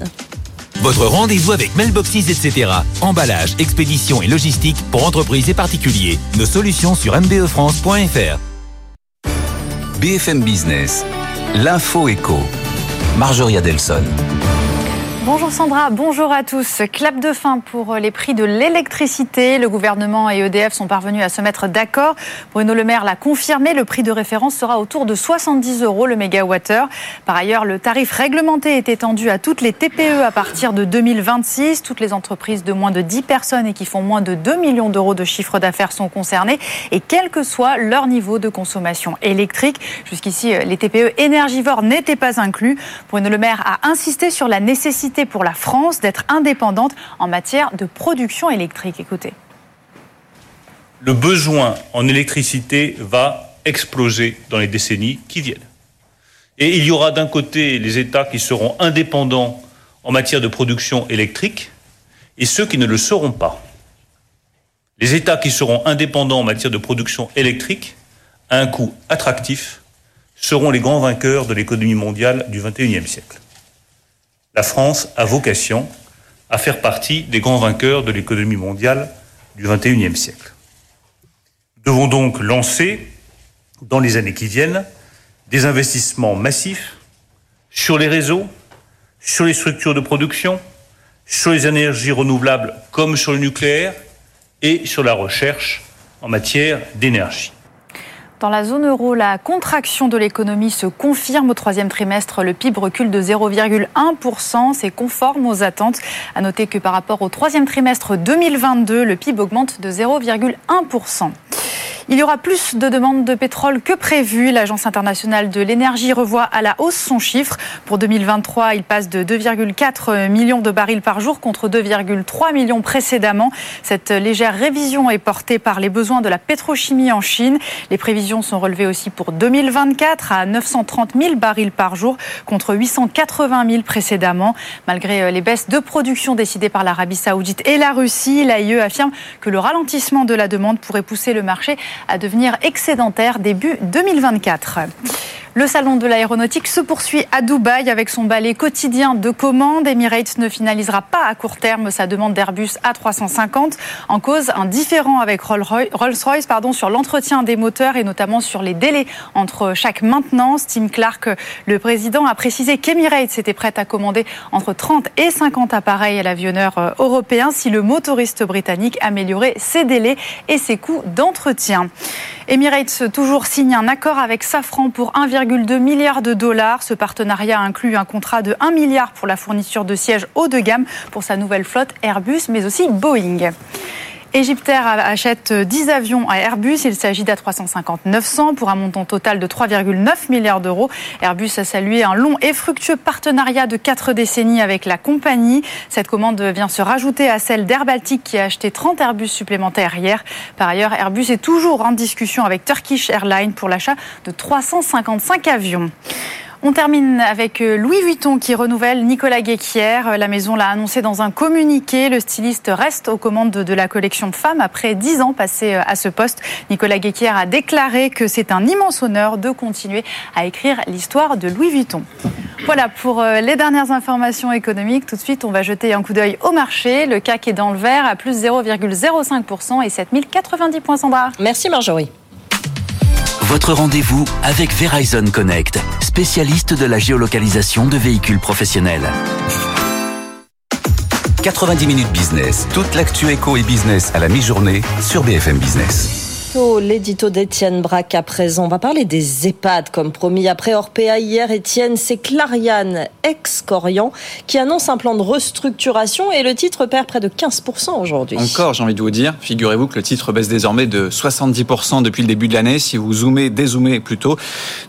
Votre rendez-vous avec Mailboxes, etc. Emballage, expédition et logistique pour entreprises et particuliers. Nos solutions sur mbefrance.fr. BFM Business, l'info éco. Marjorie Adelson. Bonjour Sandra, bonjour à tous. Clap de fin pour les prix de l'électricité. Le gouvernement et EDF sont parvenus à se mettre d'accord. Bruno Le Maire l'a confirmé, le prix de référence sera autour de 70 euros le mégawattheure. Par ailleurs, le tarif réglementé est étendu à toutes les TPE à partir de 2026. Toutes les entreprises de moins de 10 personnes et qui font moins de 2 millions d'euros de chiffre d'affaires sont concernées et quel que soit leur niveau de consommation électrique. Jusqu'ici, les TPE énergivores n'étaient pas inclus. Bruno Le Maire a insisté sur la nécessité pour la France d'être indépendante en matière de production électrique. Écoutez. Le besoin en électricité va exploser dans les décennies qui viennent. Et il y aura d'un côté les États qui seront indépendants en matière de production électrique et ceux qui ne le seront pas. Les États qui seront indépendants en matière de production électrique à un coût attractif seront les grands vainqueurs de l'économie mondiale du XXIe siècle la France a vocation à faire partie des grands vainqueurs de l'économie mondiale du XXIe siècle. Nous devons donc lancer, dans les années qui viennent, des investissements massifs sur les réseaux, sur les structures de production, sur les énergies renouvelables comme sur le nucléaire et sur la recherche en matière d'énergie. Dans la zone euro, la contraction de l'économie se confirme au troisième trimestre. Le PIB recule de 0,1%. C'est conforme aux attentes. À noter que par rapport au troisième trimestre 2022, le PIB augmente de 0,1%. Il y aura plus de demandes de pétrole que prévu. L'Agence internationale de l'énergie revoit à la hausse son chiffre. Pour 2023, il passe de 2,4 millions de barils par jour contre 2,3 millions précédemment. Cette légère révision est portée par les besoins de la pétrochimie en Chine. Les prévisions sont relevées aussi pour 2024 à 930 000 barils par jour contre 880 000 précédemment. Malgré les baisses de production décidées par l'Arabie saoudite et la Russie, l'AIE affirme que le ralentissement de la demande pourrait pousser le marché à devenir excédentaire début 2024. Le salon de l'aéronautique se poursuit à Dubaï avec son balai quotidien de commandes. Emirates ne finalisera pas à court terme sa demande d'Airbus A350 en cause un différent avec Rolls-Royce pardon, sur l'entretien des moteurs et notamment sur les délais entre chaque maintenance. Tim Clark, le président, a précisé qu'Emirates était prête à commander entre 30 et 50 appareils à l'avionneur euh, européen si le motoriste britannique améliorait ses délais et ses coûts d'entretien. Emirates toujours signe un accord avec Safran pour 1,2 milliard de dollars. Ce partenariat inclut un contrat de 1 milliard pour la fourniture de sièges haut de gamme pour sa nouvelle flotte Airbus, mais aussi Boeing. Egyptair achète 10 avions à Airbus. Il s'agit d'A350-900 pour un montant total de 3,9 milliards d'euros. Airbus a salué un long et fructueux partenariat de 4 décennies avec la compagnie. Cette commande vient se rajouter à celle d'Air Baltic qui a acheté 30 Airbus supplémentaires hier. Par ailleurs, Airbus est toujours en discussion avec Turkish Airlines pour l'achat de 355 avions. On termine avec euh, Louis Vuitton qui renouvelle Nicolas Guéquière. La maison l'a annoncé dans un communiqué. Le styliste reste aux commandes de la collection Femmes après dix ans passés euh, à ce poste. Nicolas Guéquière a déclaré que c'est un immense honneur de continuer à écrire l'histoire de Louis Vuitton. Voilà pour euh, les dernières informations économiques. Tout de suite, on va jeter un coup d'œil au marché. Le CAC est dans le vert à plus 0,05% et 7090 points Sandra. Merci Marjorie. Votre rendez-vous avec Verizon Connect, spécialiste de la géolocalisation de véhicules professionnels. 90 minutes business, toute l'actu éco et business à la mi-journée sur BFM Business l'édito d'Étienne Braque à présent. On va parler des EHPAD comme promis. Après Orpea hier, Étienne, c'est Clariane, ex-Corian, qui annonce un plan de restructuration et le titre perd près de 15% aujourd'hui. Encore, j'ai envie de vous dire, figurez-vous que le titre baisse désormais de 70% depuis le début de l'année. Si vous zoomez, dézoomez plutôt,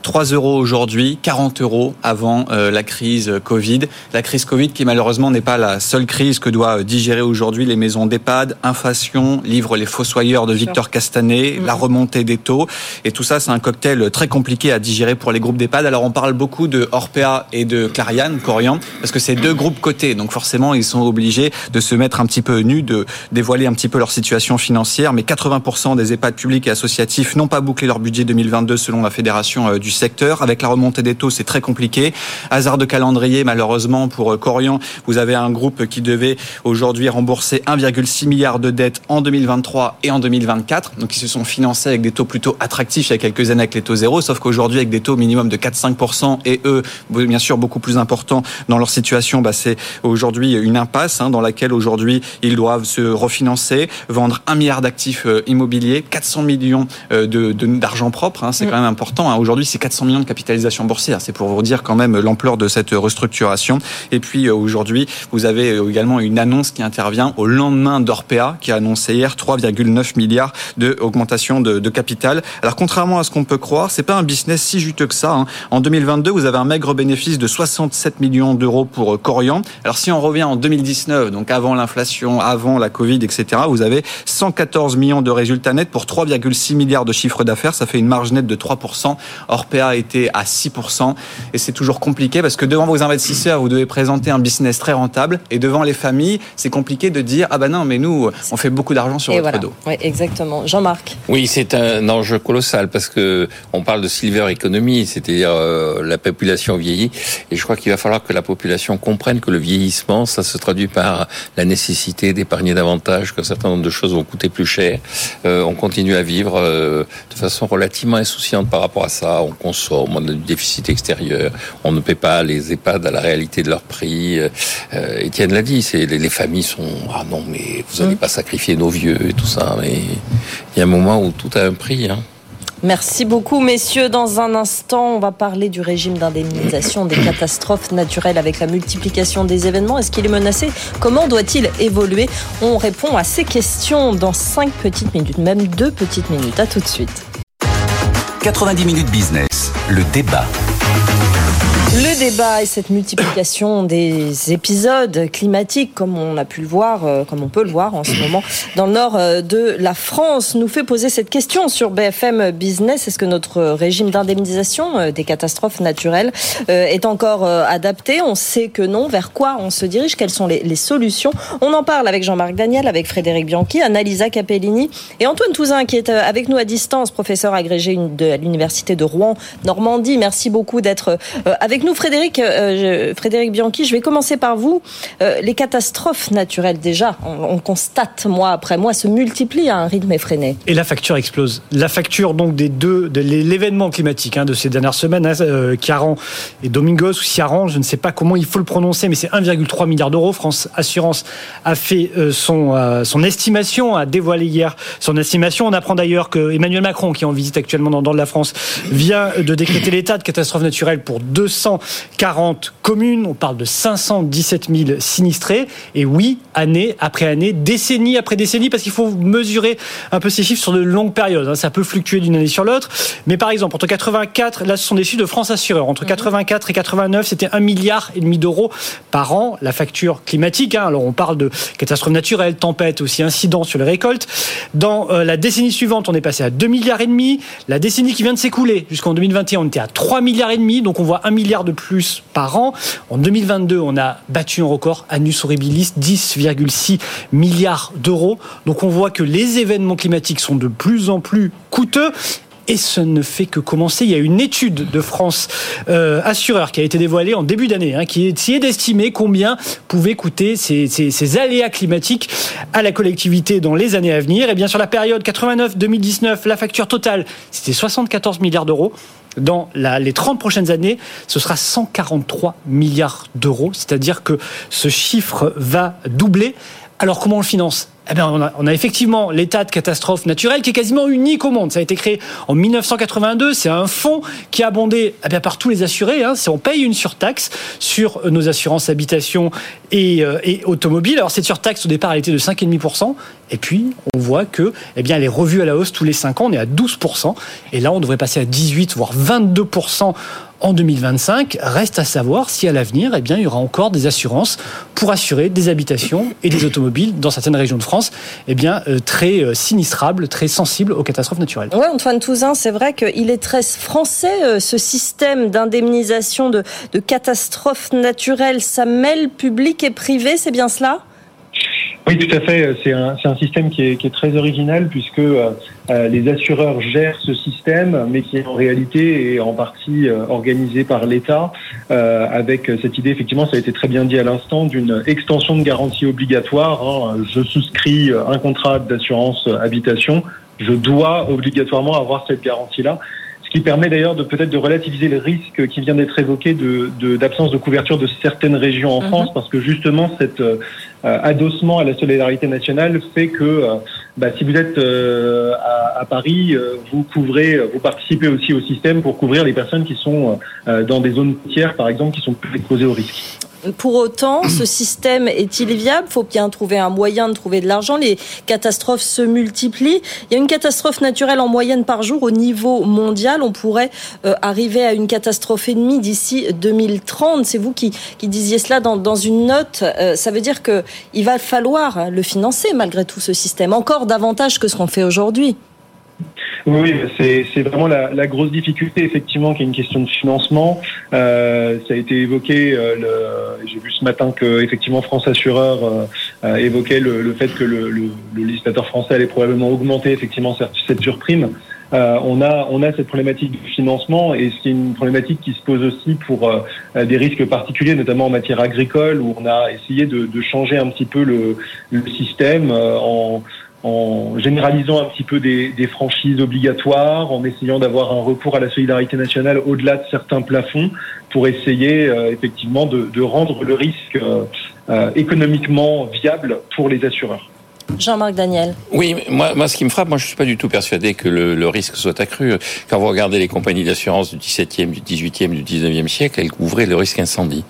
3 euros aujourd'hui, 40 euros avant euh, la crise Covid. La crise Covid qui malheureusement n'est pas la seule crise que doit digérer aujourd'hui les maisons d'EHPAD. Inflation, livre Les Fossoyeurs de Victor Castanet, la remontée des taux. Et tout ça, c'est un cocktail très compliqué à digérer pour les groupes d'EHPAD. Alors, on parle beaucoup de Orpea et de Clariane, Corian, parce que c'est deux groupes cotés. Donc, forcément, ils sont obligés de se mettre un petit peu nus, de dévoiler un petit peu leur situation financière. Mais 80% des EHPAD publics et associatifs n'ont pas bouclé leur budget 2022 selon la fédération euh, du secteur. Avec la remontée des taux, c'est très compliqué. Hasard de calendrier, malheureusement, pour euh, Corian, vous avez un groupe qui devait aujourd'hui rembourser 1,6 milliard de dettes en 2023 et en 2024. Donc, ils se sont financés avec des taux plutôt attractifs il y a quelques années avec les taux zéro, sauf qu'aujourd'hui avec des taux minimum de 4-5% et eux, bien sûr, beaucoup plus importants dans leur situation, bah, c'est aujourd'hui une impasse hein, dans laquelle aujourd'hui ils doivent se refinancer, vendre un milliard d'actifs euh, immobiliers, 400 millions euh, de d'argent propre, hein, c'est mm. quand même important. Hein. Aujourd'hui, c'est 400 millions de capitalisation boursière. C'est pour vous dire quand même l'ampleur de cette restructuration. Et puis euh, aujourd'hui, vous avez également une annonce qui intervient au lendemain d'Orpea, qui a annoncé hier 3,9 milliards de augmentation de, capital. Alors contrairement à ce qu'on peut croire, c'est pas un business si juteux que ça. Hein. En 2022, vous avez un maigre bénéfice de 67 millions d'euros pour euh, Corian. Alors si on revient en 2019, donc avant l'inflation, avant la Covid, etc., vous avez 114 millions de résultats nets pour 3,6 milliards de chiffre d'affaires. Ça fait une marge nette de 3%. Orpea était à 6%. Et c'est toujours compliqué parce que devant vos investisseurs, vous devez présenter un business très rentable. Et devant les familles, c'est compliqué de dire, ah ben non, mais nous, on fait beaucoup d'argent sur votre dos. Oui, exactement. Jean-Marc. Oui, c'est un enjeu colossal parce que on parle de silver economy, c'est-à-dire euh, la population vieillit, et je crois qu'il va falloir que la population comprenne que le vieillissement, ça se traduit par la nécessité d'épargner davantage, qu'un certain nombre de choses vont coûter plus cher. Euh, on continue à vivre euh, de façon relativement insouciante par rapport à ça. On consomme, on a du déficit extérieur, on ne paie pas les EHPAD à la réalité de leur prix. Étienne l'a dit, c'est les, les, familles sont ah non mais vous n'allez mmh. pas sacrifier nos vieux et tout ça, mais y a un moment où tout a un prix. Hein. Merci beaucoup, messieurs. Dans un instant, on va parler du régime d'indemnisation des catastrophes naturelles avec la multiplication des événements. Est-ce qu'il est menacé? Comment doit-il évoluer? On répond à ces questions dans cinq petites minutes, même deux petites minutes. À tout de suite. 90 minutes business, le débat. Le débat et cette multiplication des épisodes climatiques, comme on a pu le voir, euh, comme on peut le voir en ce moment dans le nord euh, de la France, nous fait poser cette question sur BFM Business. Est-ce que notre régime d'indemnisation euh, des catastrophes naturelles est encore adapté? On sait que non. Vers quoi on se dirige? Quelles sont les, solutions? On en parle avec Jean-Marc Daniel, avec Frédéric Bianchi, Annalisa Capellini et Antoine Touzin qui est avec nous à distance, professeur agrégé de l'Université de Rouen, Normandie. Merci beaucoup d'être avec nous, Frédéric, euh, Frédéric Bianchi, je vais commencer par vous. Euh, les catastrophes naturelles, déjà, on, constate mois après mois, se multiplient à un rythme effréné. Et la facture explose. La facture donc des deux, de l'événement climatique hein, de ces dernières semaines, hein, euh, Ciaran et Domingos ou Ciaran, je ne sais pas comment il faut le prononcer, mais c'est 1,3 milliard d'euros. France Assurance a fait son, son estimation, a dévoilé hier son estimation. On apprend d'ailleurs que Emmanuel Macron, qui est en visite actuellement dans, dans la France, vient de décréter l'état de catastrophe naturelle pour 200 40 communes, on parle de 517 000 sinistrés. Et oui, année après année, décennie après décennie, parce qu'il faut mesurer un peu ces chiffres sur de longues périodes. Hein. Ça peut fluctuer d'une année sur l'autre. Mais par exemple, entre 84, là ce sont des chiffres de France Assureur, entre 84 et 89, c'était 1 milliard et demi d'euros par an, la facture climatique. Hein. Alors on parle de catastrophes naturelles, tempêtes, aussi incidents sur les récoltes. Dans euh, la décennie suivante, on est passé à 2 milliards et demi. La décennie qui vient de s'écouler, jusqu'en 2021, on était à 3 milliards et demi. Donc on voit 1 milliard de plus par an. En 2022, on a battu un record, Anus Horribilis, 10,6 milliards d'euros. Donc on voit que les événements climatiques sont de plus en plus coûteux et ce ne fait que commencer. Il y a une étude de France euh, Assureur qui a été dévoilée en début d'année, hein, qui essayait d'estimer combien pouvaient coûter ces, ces, aléas climatiques à la collectivité dans les années à venir. Et bien sur la période 89-2019, la facture totale, c'était 74 milliards d'euros dans les 30 prochaines années, ce sera 143 milliards d'euros, c'est-à-dire que ce chiffre va doubler. Alors comment on le finance? Eh bien, on, a, effectivement l'état de catastrophe naturelle qui est quasiment unique au monde. Ça a été créé en 1982. C'est un fonds qui est abondé eh bien, par tous les assurés. Hein. On paye une surtaxe sur nos assurances habitation et, euh, et automobile. Alors cette surtaxe au départ elle était de 5,5%. Et puis on voit que eh bien, elle est revue à la hausse tous les 5 ans. On est à 12%. Et là on devrait passer à 18 voire 22% en 2025. Reste à savoir si à l'avenir, eh bien, il y aura encore des assurances pour assurer des habitations et des automobiles dans certaines régions de France, eh bien, euh, très euh, sinistrables, très sensibles aux catastrophes naturelles. Oui, Antoine Touzin, c'est vrai qu'il est très français, euh, ce système d'indemnisation de, de catastrophes naturelles. Ça mêle public et privé, c'est bien cela? Oui, tout à fait. C'est un, un, système qui est, qui est, très original puisque euh, euh, les assureurs gèrent ce système, mais qui en réalité est en partie euh, organisé par l'État, avec cette idée, effectivement, ça a été très bien dit à l'instant, d'une extension de garantie obligatoire. Hein. Je souscris un contrat d'assurance habitation, je dois obligatoirement avoir cette garantie-là ce qui permet d'ailleurs de peut-être de relativiser le risque qui vient d'être évoqué de d'absence de, couverture de certaines régions en mhm. France, parce que justement cet euh, adossement à la solidarité nationale fait que euh, bah, si vous êtes euh, à, à, Paris, vous couvrez, vous participez aussi au système pour couvrir les personnes qui sont dans des zones tiers, par exemple, qui sont plus exposées au risque. Pour autant, ce système est-il viable? Faut bien trouver un moyen de trouver de l'argent. Les catastrophes se multiplient. Il y a une catastrophe naturelle en moyenne par jour au niveau mondial. On pourrait euh, arriver à une catastrophe et d'ici 2030. C'est vous qui, qui, disiez cela dans, dans une note. Euh, ça veut dire que il va falloir le financer malgré tout ce système, encore davantage que ce qu'on fait aujourd'hui. Oui, c'est vraiment la, la, grosse difficulté, effectivement, qui est une question de financement. Euh, ça a été évoqué, euh, j'ai vu ce matin que effectivement France Assureur euh, évoquait le, le, fait que le, le, le, législateur français allait probablement augmenter effectivement cette, cette surprime. Euh, on a on a cette problématique du financement et c'est une problématique qui se pose aussi pour euh, des risques particuliers, notamment en matière agricole, où on a essayé de, de changer un petit peu le, le système en en généralisant un petit peu des, franchises obligatoires, en essayant d'avoir un recours à la solidarité nationale au-delà de certains plafonds pour essayer euh, effectivement de, de, rendre le risque euh, euh, économiquement viable pour les assureurs. Jean-Marc Daniel. Oui, moi, moi, ce qui me frappe, moi, je suis pas du tout persuadé que le, le risque soit accru. Quand vous regardez les compagnies d'assurance du 17e, du 18e, du 19e siècle, elles couvraient le risque incendie.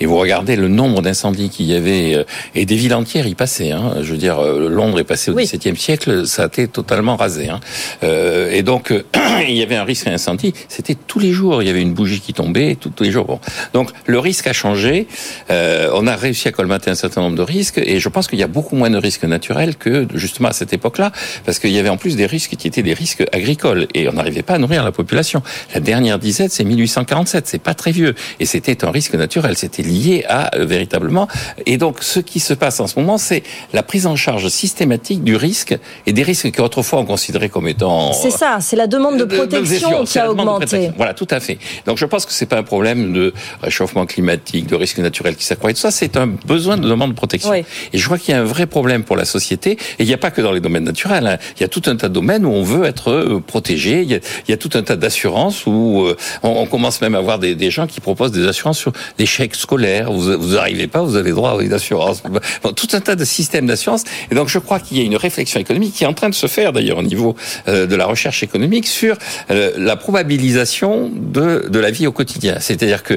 Et vous regardez le nombre d'incendies qu'il y avait, euh, et des villes entières y passaient. Hein. Je veux dire, euh, Londres est passé au Oui. 17e siècle, ça a été totalement rasé. Hein. Euh, et donc, euh, [clears throat] il y avait un risque incendie. C'était tous les jours. Il y avait une bougie qui tombait, tous, tous les jours. Bon. Donc, le risque a changé. Euh, on a réussi à colmater un certain nombre de risques, et je pense qu'il y a beaucoup moins de risques naturels que justement à cette époque-là, parce qu'il y avait en plus des risques qui étaient des risques agricoles, et on n'arrivait pas à nourrir la population. La dernière disette, c'est 1847, c'est pas très vieux, et c'était un risque naturel, c'était lié à euh, véritablement. Et donc, ce qui se passe en ce moment, c'est la prise en charge systématique du risque et des risques qu'autrefois on considérait comme étant C'est ça, c'est la demande de protection qui a augmenté. Voilà, tout à fait. Donc je pense que c'est pas un problème de réchauffement climatique, de risque naturel qui s'accroît. Tout ça, c'est un besoin de demande de protection. Oui. Et je crois qu'il y a un vrai problème pour la société. Et il n'y a pas que dans les domaines naturels. hein. Il y a tout un tas de domaines où on veut être euh, protégé. Il y a, tout un tas d'assurances où euh, on, commence même à avoir des, gens qui proposent des assurances sur des chèques scolaires. Vous vous arrivez pas, vous avez droit à une assurance. [laughs] Tout un tas de systèmes d'assurance. Et donc je crois qu'il y a une réflexion économique qui est en train de se faire d'ailleurs au niveau euh, de la recherche économique sur la probabilisation de, la vie au quotidien. C'est-à-dire que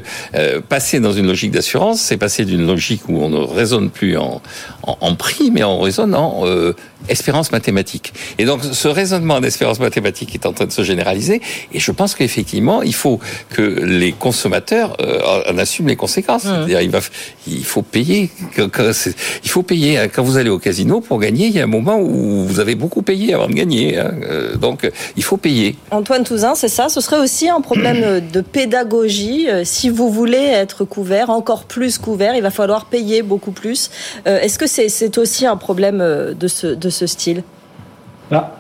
passer dans une logique d'assurance, c'est passer d'une logique où on ne raisonne plus en, prix, mais on raisonne euh, espérance mathématique. Et donc ce raisonnement d'espérance mathématique est en train de se généraliser. Et je pense qu'effectivement, il faut que les consommateurs euh, en assument les conséquences. C'est-à-dire, il, va, il faut payer. c'est- il faut payer. Quand vous allez au casino pour gagner, il y a un moment où vous avez beaucoup payé avant de gagner. hein. Euh, Donc, il faut payer. Antoine Touzin, c'est ça? Ce serait aussi un problème euh, de pédagogie. Si vous voulez être couvert, encore plus couvert, il va falloir payer beaucoup plus. Euh, Est-ce que c'est c'est aussi un problème de ce, de ce style. Bah,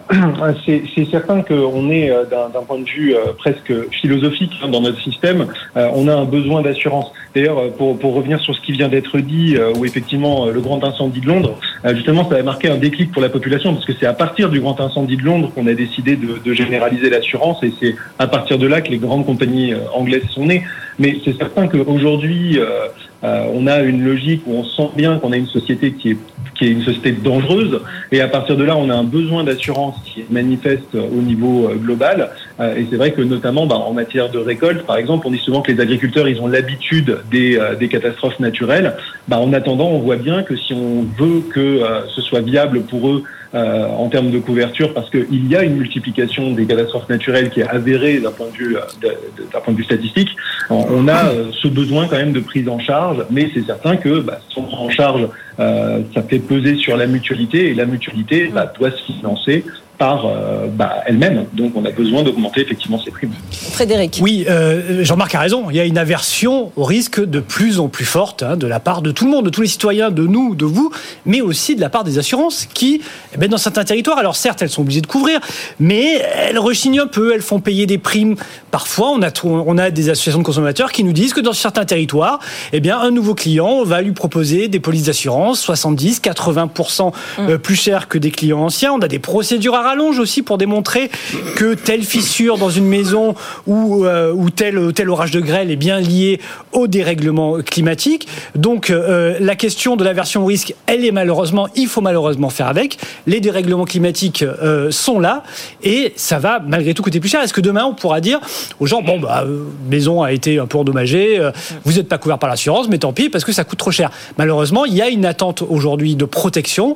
c'est c'est certain qu'on est euh, d'un point de vue euh, presque philosophique hein, dans notre système, euh, on a un besoin d'assurance. D'ailleurs, euh, pour, revenir sur ce qui vient d'être dit, euh, où effectivement euh, le grand incendie de Londres, euh, justement, ça a marqué un déclic pour la population, parce que c'est à partir du grand incendie de Londres qu'on a décidé de, généraliser l'assurance, et c'est à partir de là que les grandes compagnies euh, anglaises sont nées. Mais c'est certain qu'aujourd'hui, euh, euh, on a une logique où on sent bien qu'on a une société qui est qui est une société dangereuse. Et à partir de là, on a un besoin d'assurance qui est manifeste au niveau euh, global. Euh, Et c'est vrai que notamment bah, en matière de récolte, par exemple, on dit souvent que les agriculteurs, ils ont l'habitude des, euh, catastrophes naturelles. Bah, en attendant, on voit bien que si on veut que ce soit viable pour eux en termes de couverture, parce qu'il y a une multiplication des catastrophes naturelles qui est avérée d'un point de vue, d'un point de vue statistique, on a ce besoin quand même de prise en charge, mais c'est certain que bah, si on prend en charge, euh, ça fait peser sur la mutualité, et la mutualité bah, doit se financer par euh, bah, elle-même. Donc on a besoin d'augmenter effectivement ces primes. Frédéric. Oui, euh, Jean-Marc a raison. Il y a une aversion au risque de plus en plus forte hein, de la part de tout le monde, de tous les citoyens, de nous, de vous, mais aussi de la part des assurances qui, eh ben, dans certains territoires, alors certes, elles sont obligées de couvrir, mais elles rechignent un peu, elles font payer des primes. Parfois, on a, on a des associations de consommateurs qui nous disent que dans certains territoires, eh bien, un nouveau client va lui proposer des polices d'assurance 70, 80% euh, plus cher que des clients anciens. On a des procédures à rallonge aussi pour démontrer que telle fissure dans une maison ou, euh, ou tel, tel orage de grêle est bien lié au dérèglement climatique. Donc euh, la question de l'aversion au risque, elle est malheureusement, il faut malheureusement faire avec. Les dérèglements climatiques euh, sont là et ça va malgré tout coûter plus cher. Est-ce que demain on pourra dire aux gens, bon, bah, maison a été un peu endommagée, vous n'êtes pas couvert par l'assurance, mais tant pis parce que ça coûte trop cher. Malheureusement, il y a une attente aujourd'hui de protection.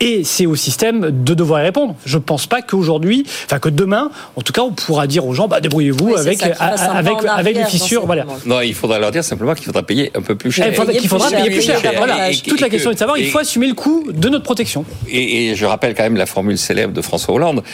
Et c'est au système de devoir y répondre. Je ne pense pas qu'aujourd'hui, enfin que demain, en tout cas, on pourra dire aux gens, bah, débrouillez-vous Oui, avec, pas avec, avec fissures. Voilà. Non, il faudra leur dire simplement qu'il faudra payer un peu plus cher. Il faudra, Payer qu'il faudra plus cher, payer plus cher. payer Voilà. Toute la question que- est de savoir, il et- faut assumer le coût de notre protection. Et, et je rappelle quand même la formule célèbre de François Hollande.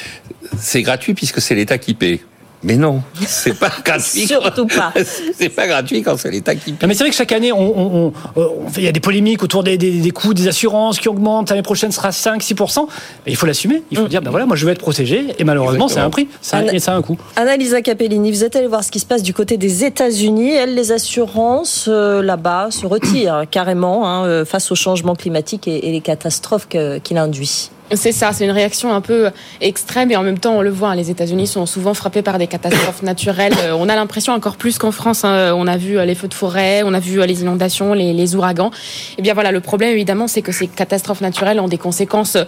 C'est gratuit puisque c'est l'État qui paie. Mais non, [laughs] c'est pas gratuit. Surtout pas. [laughs] C'est pas gratuit quand c'est l'État qui. Non, mais c'est vrai que chaque année, on, on- on- euh, il y a des polémiques autour des, des- des coûts des assurances qui augmentent. L'année prochaine ce sera 5-6%. Mais il faut l'assumer. Il faut dire, ben voilà, moi je veux être protégé. Et malheureusement, c'est un prix. Ça, Anna- et ça a un coût. Annalisa Capellini, vous êtes allée voir ce qui se passe du côté des États-Unis. Elles, les assurances euh, là-bas se retirent carrément hein, euh, face au changement climatique et, et les catastrophes qu'il induit. C'est ça, c'est une réaction un peu extrême et en même temps on le voit, hein, les États-Unis sont souvent frappés par des catastrophes [coughs] naturelles. Euh, on a l'impression encore plus qu'en France, hein, on a vu euh, les feux de forêt, on a vu euh, les inondations, les, ouragans. Et eh bien voilà, le problème évidemment, c'est que ces catastrophes naturelles ont des conséquences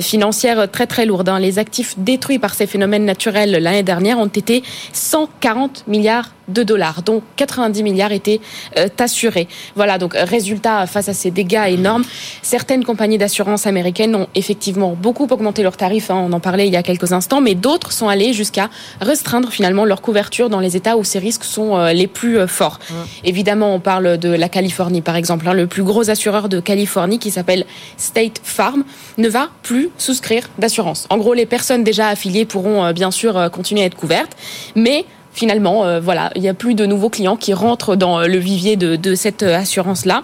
financières très très lourdes. Hein. Les actifs détruits par ces phénomènes naturels l'année dernière ont été 140 milliards de dollars, dont 90 milliards étaient assurés. Voilà, donc résultat face à ces dégâts énormes, certaines compagnies d'assurance américaines ont effectivement beaucoup augmenté leurs tarifs, hein, on en parlait il y a quelques instants, mais d'autres sont allés jusqu'à restreindre finalement leur couverture dans les États où ces risques sont euh, les plus euh, forts. Évidemment, on parle de la Californie par exemple. Hein, le plus gros assureur de Californie qui s'appelle State Farm ne va plus souscrire d'assurance. En gros, les personnes déjà affiliées pourront euh, bien sûr continuer à être couvertes, mais finalement, voilà, il n'y a plus de nouveaux clients qui rentrent dans le vivier de cette assurance-là.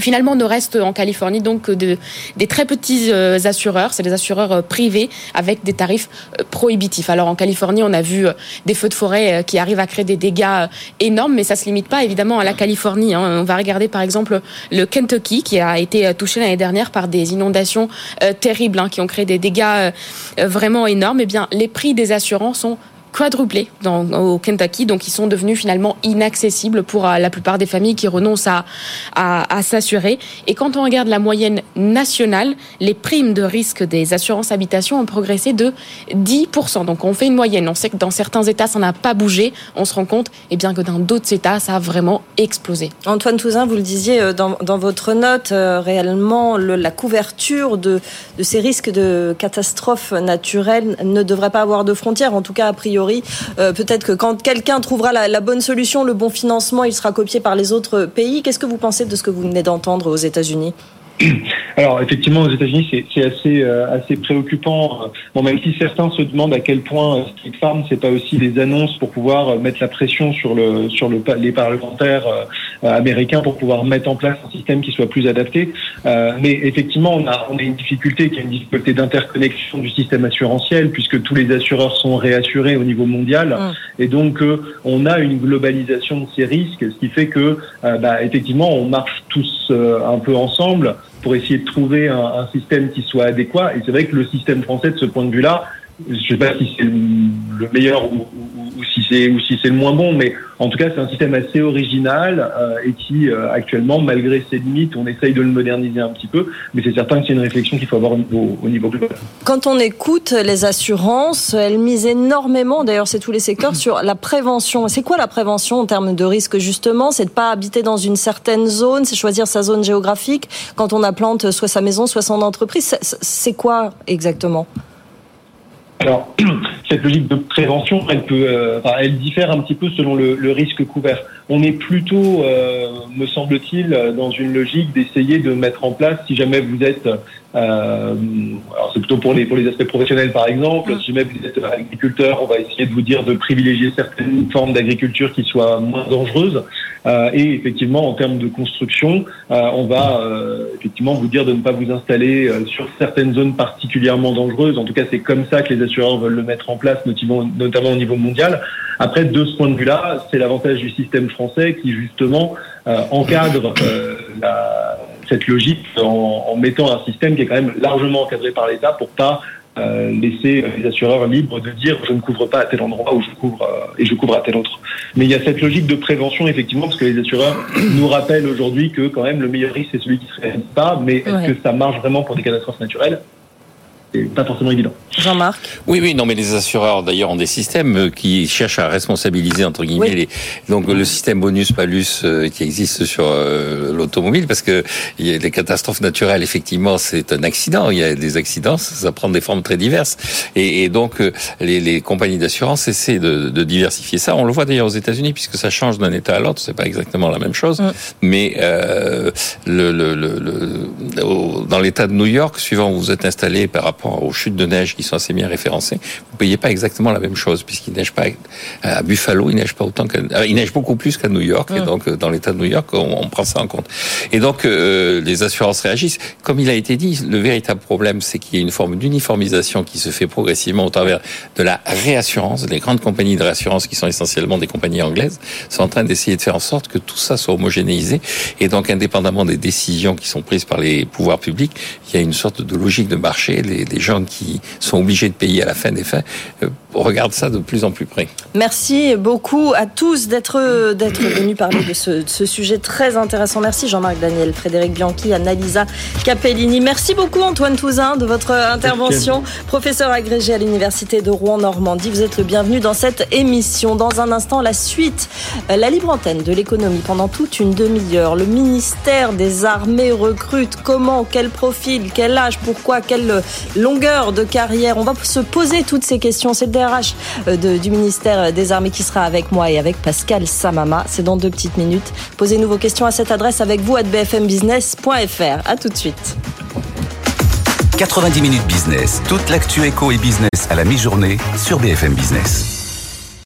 Finalement, ne reste en Californie donc de, des très petits euh, assureurs, c'est des assureurs euh, privés avec des tarifs euh, prohibitifs. Alors en Californie, on a vu des feux de forêt qui arrivent à créer des dégâts énormes, mais ça se limite pas évidemment à la Californie. Hein. On va regarder par exemple le Kentucky qui a été touché l'année dernière par des inondations terribles hein, qui ont créé des dégâts vraiment énormes. Eh bien, les prix des assurances sont quadruplé au Kentucky, donc ils sont devenus finalement inaccessibles pour euh, la plupart des familles qui renoncent à, à, s'assurer. Et quand on regarde la moyenne nationale, les primes de risque des assurances habitation ont progressé de 10%. Donc on fait une moyenne. On sait que dans certains États, ça n'a pas bougé. On se rend compte eh bien que dans d'autres États, ça a vraiment explosé. Antoine Touzin, vous le disiez euh, dans, dans votre note, euh, réellement, le, la couverture de, de ces risques de catastrophes naturelles ne devrait pas avoir de frontières, en tout cas a priori euh, peut-être que quand quelqu'un trouvera la, bonne solution, le bon financement, il sera copié par les autres pays. Qu'est-ce que vous pensez de ce que vous venez d'entendre aux États-Unis? [clears throat] alors effectivement, aux États-Unis, c'est assez euh, assez préoccupant. Bon, même si certains se demandent à quel point Street Farm, c'est pas aussi des annonces pour pouvoir euh, mettre la pression sur le sur le les parlementaires euh, américains pour pouvoir mettre en place un système qui soit plus adapté. mais effectivement, on a on a une difficulté qui est une difficulté d'interconnexion du système assurantiel puisque tous les assureurs sont réassurés au niveau mondial et donc on a une globalisation de ces risques, ce qui fait que bah, effectivement on marche tous un peu ensemble pour essayer de trouver un, un système qui soit adéquat. Et c'est vrai que le système français, de ce point de vue-là, je ne sais pas si c'est le meilleur ou, si c'est ou si c'est le moins bon, mais en tout cas, c'est un système assez original euh, et qui, euh, actuellement, malgré ses limites, on essaye de le moderniser un petit peu. Mais c'est certain que c'est une réflexion qu'il faut avoir au niveau, au niveau global. Quand on écoute les assurances, elles misent énormément, d'ailleurs, c'est tous les secteurs, sur la prévention. C'est quoi la prévention en termes de risque, justement? C'est de pas habiter dans une certaine zone, c'est choisir sa zone géographique quand on a plante soit sa maison, soit son entreprise. C'est quoi exactement? Alors, [clears throat] cette logique de prévention, elle peut, euh, elle diffère un petit peu selon le, le risque couvert. On est plutôt, euh, me semble-t-il, dans une logique d'essayer de mettre en place, si jamais vous êtes euh, alors c'est plutôt pour les pour les aspects professionnels par exemple. Si jamais vous êtes agriculteur, on va essayer de vous dire de privilégier certaines formes d'agriculture qui soient moins dangereuses. Euh, et effectivement, en termes de construction, on va effectivement vous dire de ne pas vous installer sur certaines zones particulièrement dangereuses. En tout cas, c'est comme ça que les assureurs veulent le mettre en place, notamment, au niveau mondial. Après, de ce point de vue-là, c'est l'avantage du système français qui justement encadre la cette logique en, en, mettant un système qui est quand même largement encadré par l'État pour pas euh, laisser les assureurs libres de dire je ne couvre pas à tel endroit ou je couvre euh, et je couvre à tel autre. Mais il y a cette logique de prévention effectivement parce que les assureurs nous rappellent aujourd'hui que quand même le meilleur risque c'est celui qui se réalise pas. Mais est-ce que ça marche vraiment pour des catastrophes naturelles? C'est pas forcément évident. Jean-Marc Oui, oui, non, mais les assureurs d'ailleurs ont des systèmes euh, qui cherchent à responsabiliser entre guillemets les, donc le système bonus-malus euh, qui existe sur euh, l'automobile parce que il y a des catastrophes naturelles, effectivement, c'est un accident. Il y a des accidents, ça, prend des formes très diverses et, et donc les, les, compagnies d'assurance essaient de, de, diversifier ça. On le voit d'ailleurs aux États-Unis puisque ça change d'un État à l'autre, c'est pas exactement la même chose, mm. mais euh, le, le, le, dans l'État de New York, suivant où vous êtes installé par rapport aux chutes de neige qui sont assez bien référencées, vous payez pas exactement la même chose puisqu'il neige pas à Buffalo, il neige pas autant que euh, il neige beaucoup plus qu'à New York et donc euh, dans l'État de New York on, prend ça en compte. Et donc euh, les assurances réagissent. Comme il a été dit, le véritable problème c'est qu'il y a une forme d'uniformisation qui se fait progressivement au travers de la réassurance. Les grandes compagnies de réassurance qui sont essentiellement des compagnies anglaises sont en train d'essayer de faire en sorte que tout ça soit homogénéisé et donc indépendamment des décisions qui sont prises par les pouvoirs publics, il y a une sorte de logique de marché. Les, des gens qui sont obligés de payer à la fin des fins regardent ça de plus en plus près. Merci beaucoup à tous d'être d'être venus parler de ce, de ce, sujet très intéressant. Merci Jean-Marc Daniel, Frédéric Bianchi, Annalisa Capellini. Merci beaucoup Antoine Touzin de votre intervention, professeur agrégé à l'université de Rouen-Normandie. Vous êtes le bienvenu dans cette émission. Dans un instant, la suite, la libre antenne de l'économie pendant toute une demi-heure. Le ministère des Armées recrute comment, quel profil, quel âge, pourquoi, quelle longueur de carrière? On va se poser toutes ces questions. C'est De, du ministère des Armées qui sera avec moi et avec Pascal Samama. C'est dans deux petites minutes. Posez-nous vos questions à cette adresse avec vous à bfmbusiness.fr. À tout de suite. 90 minutes business. Toute l'actu éco et business à la mi-journée sur BFM Business.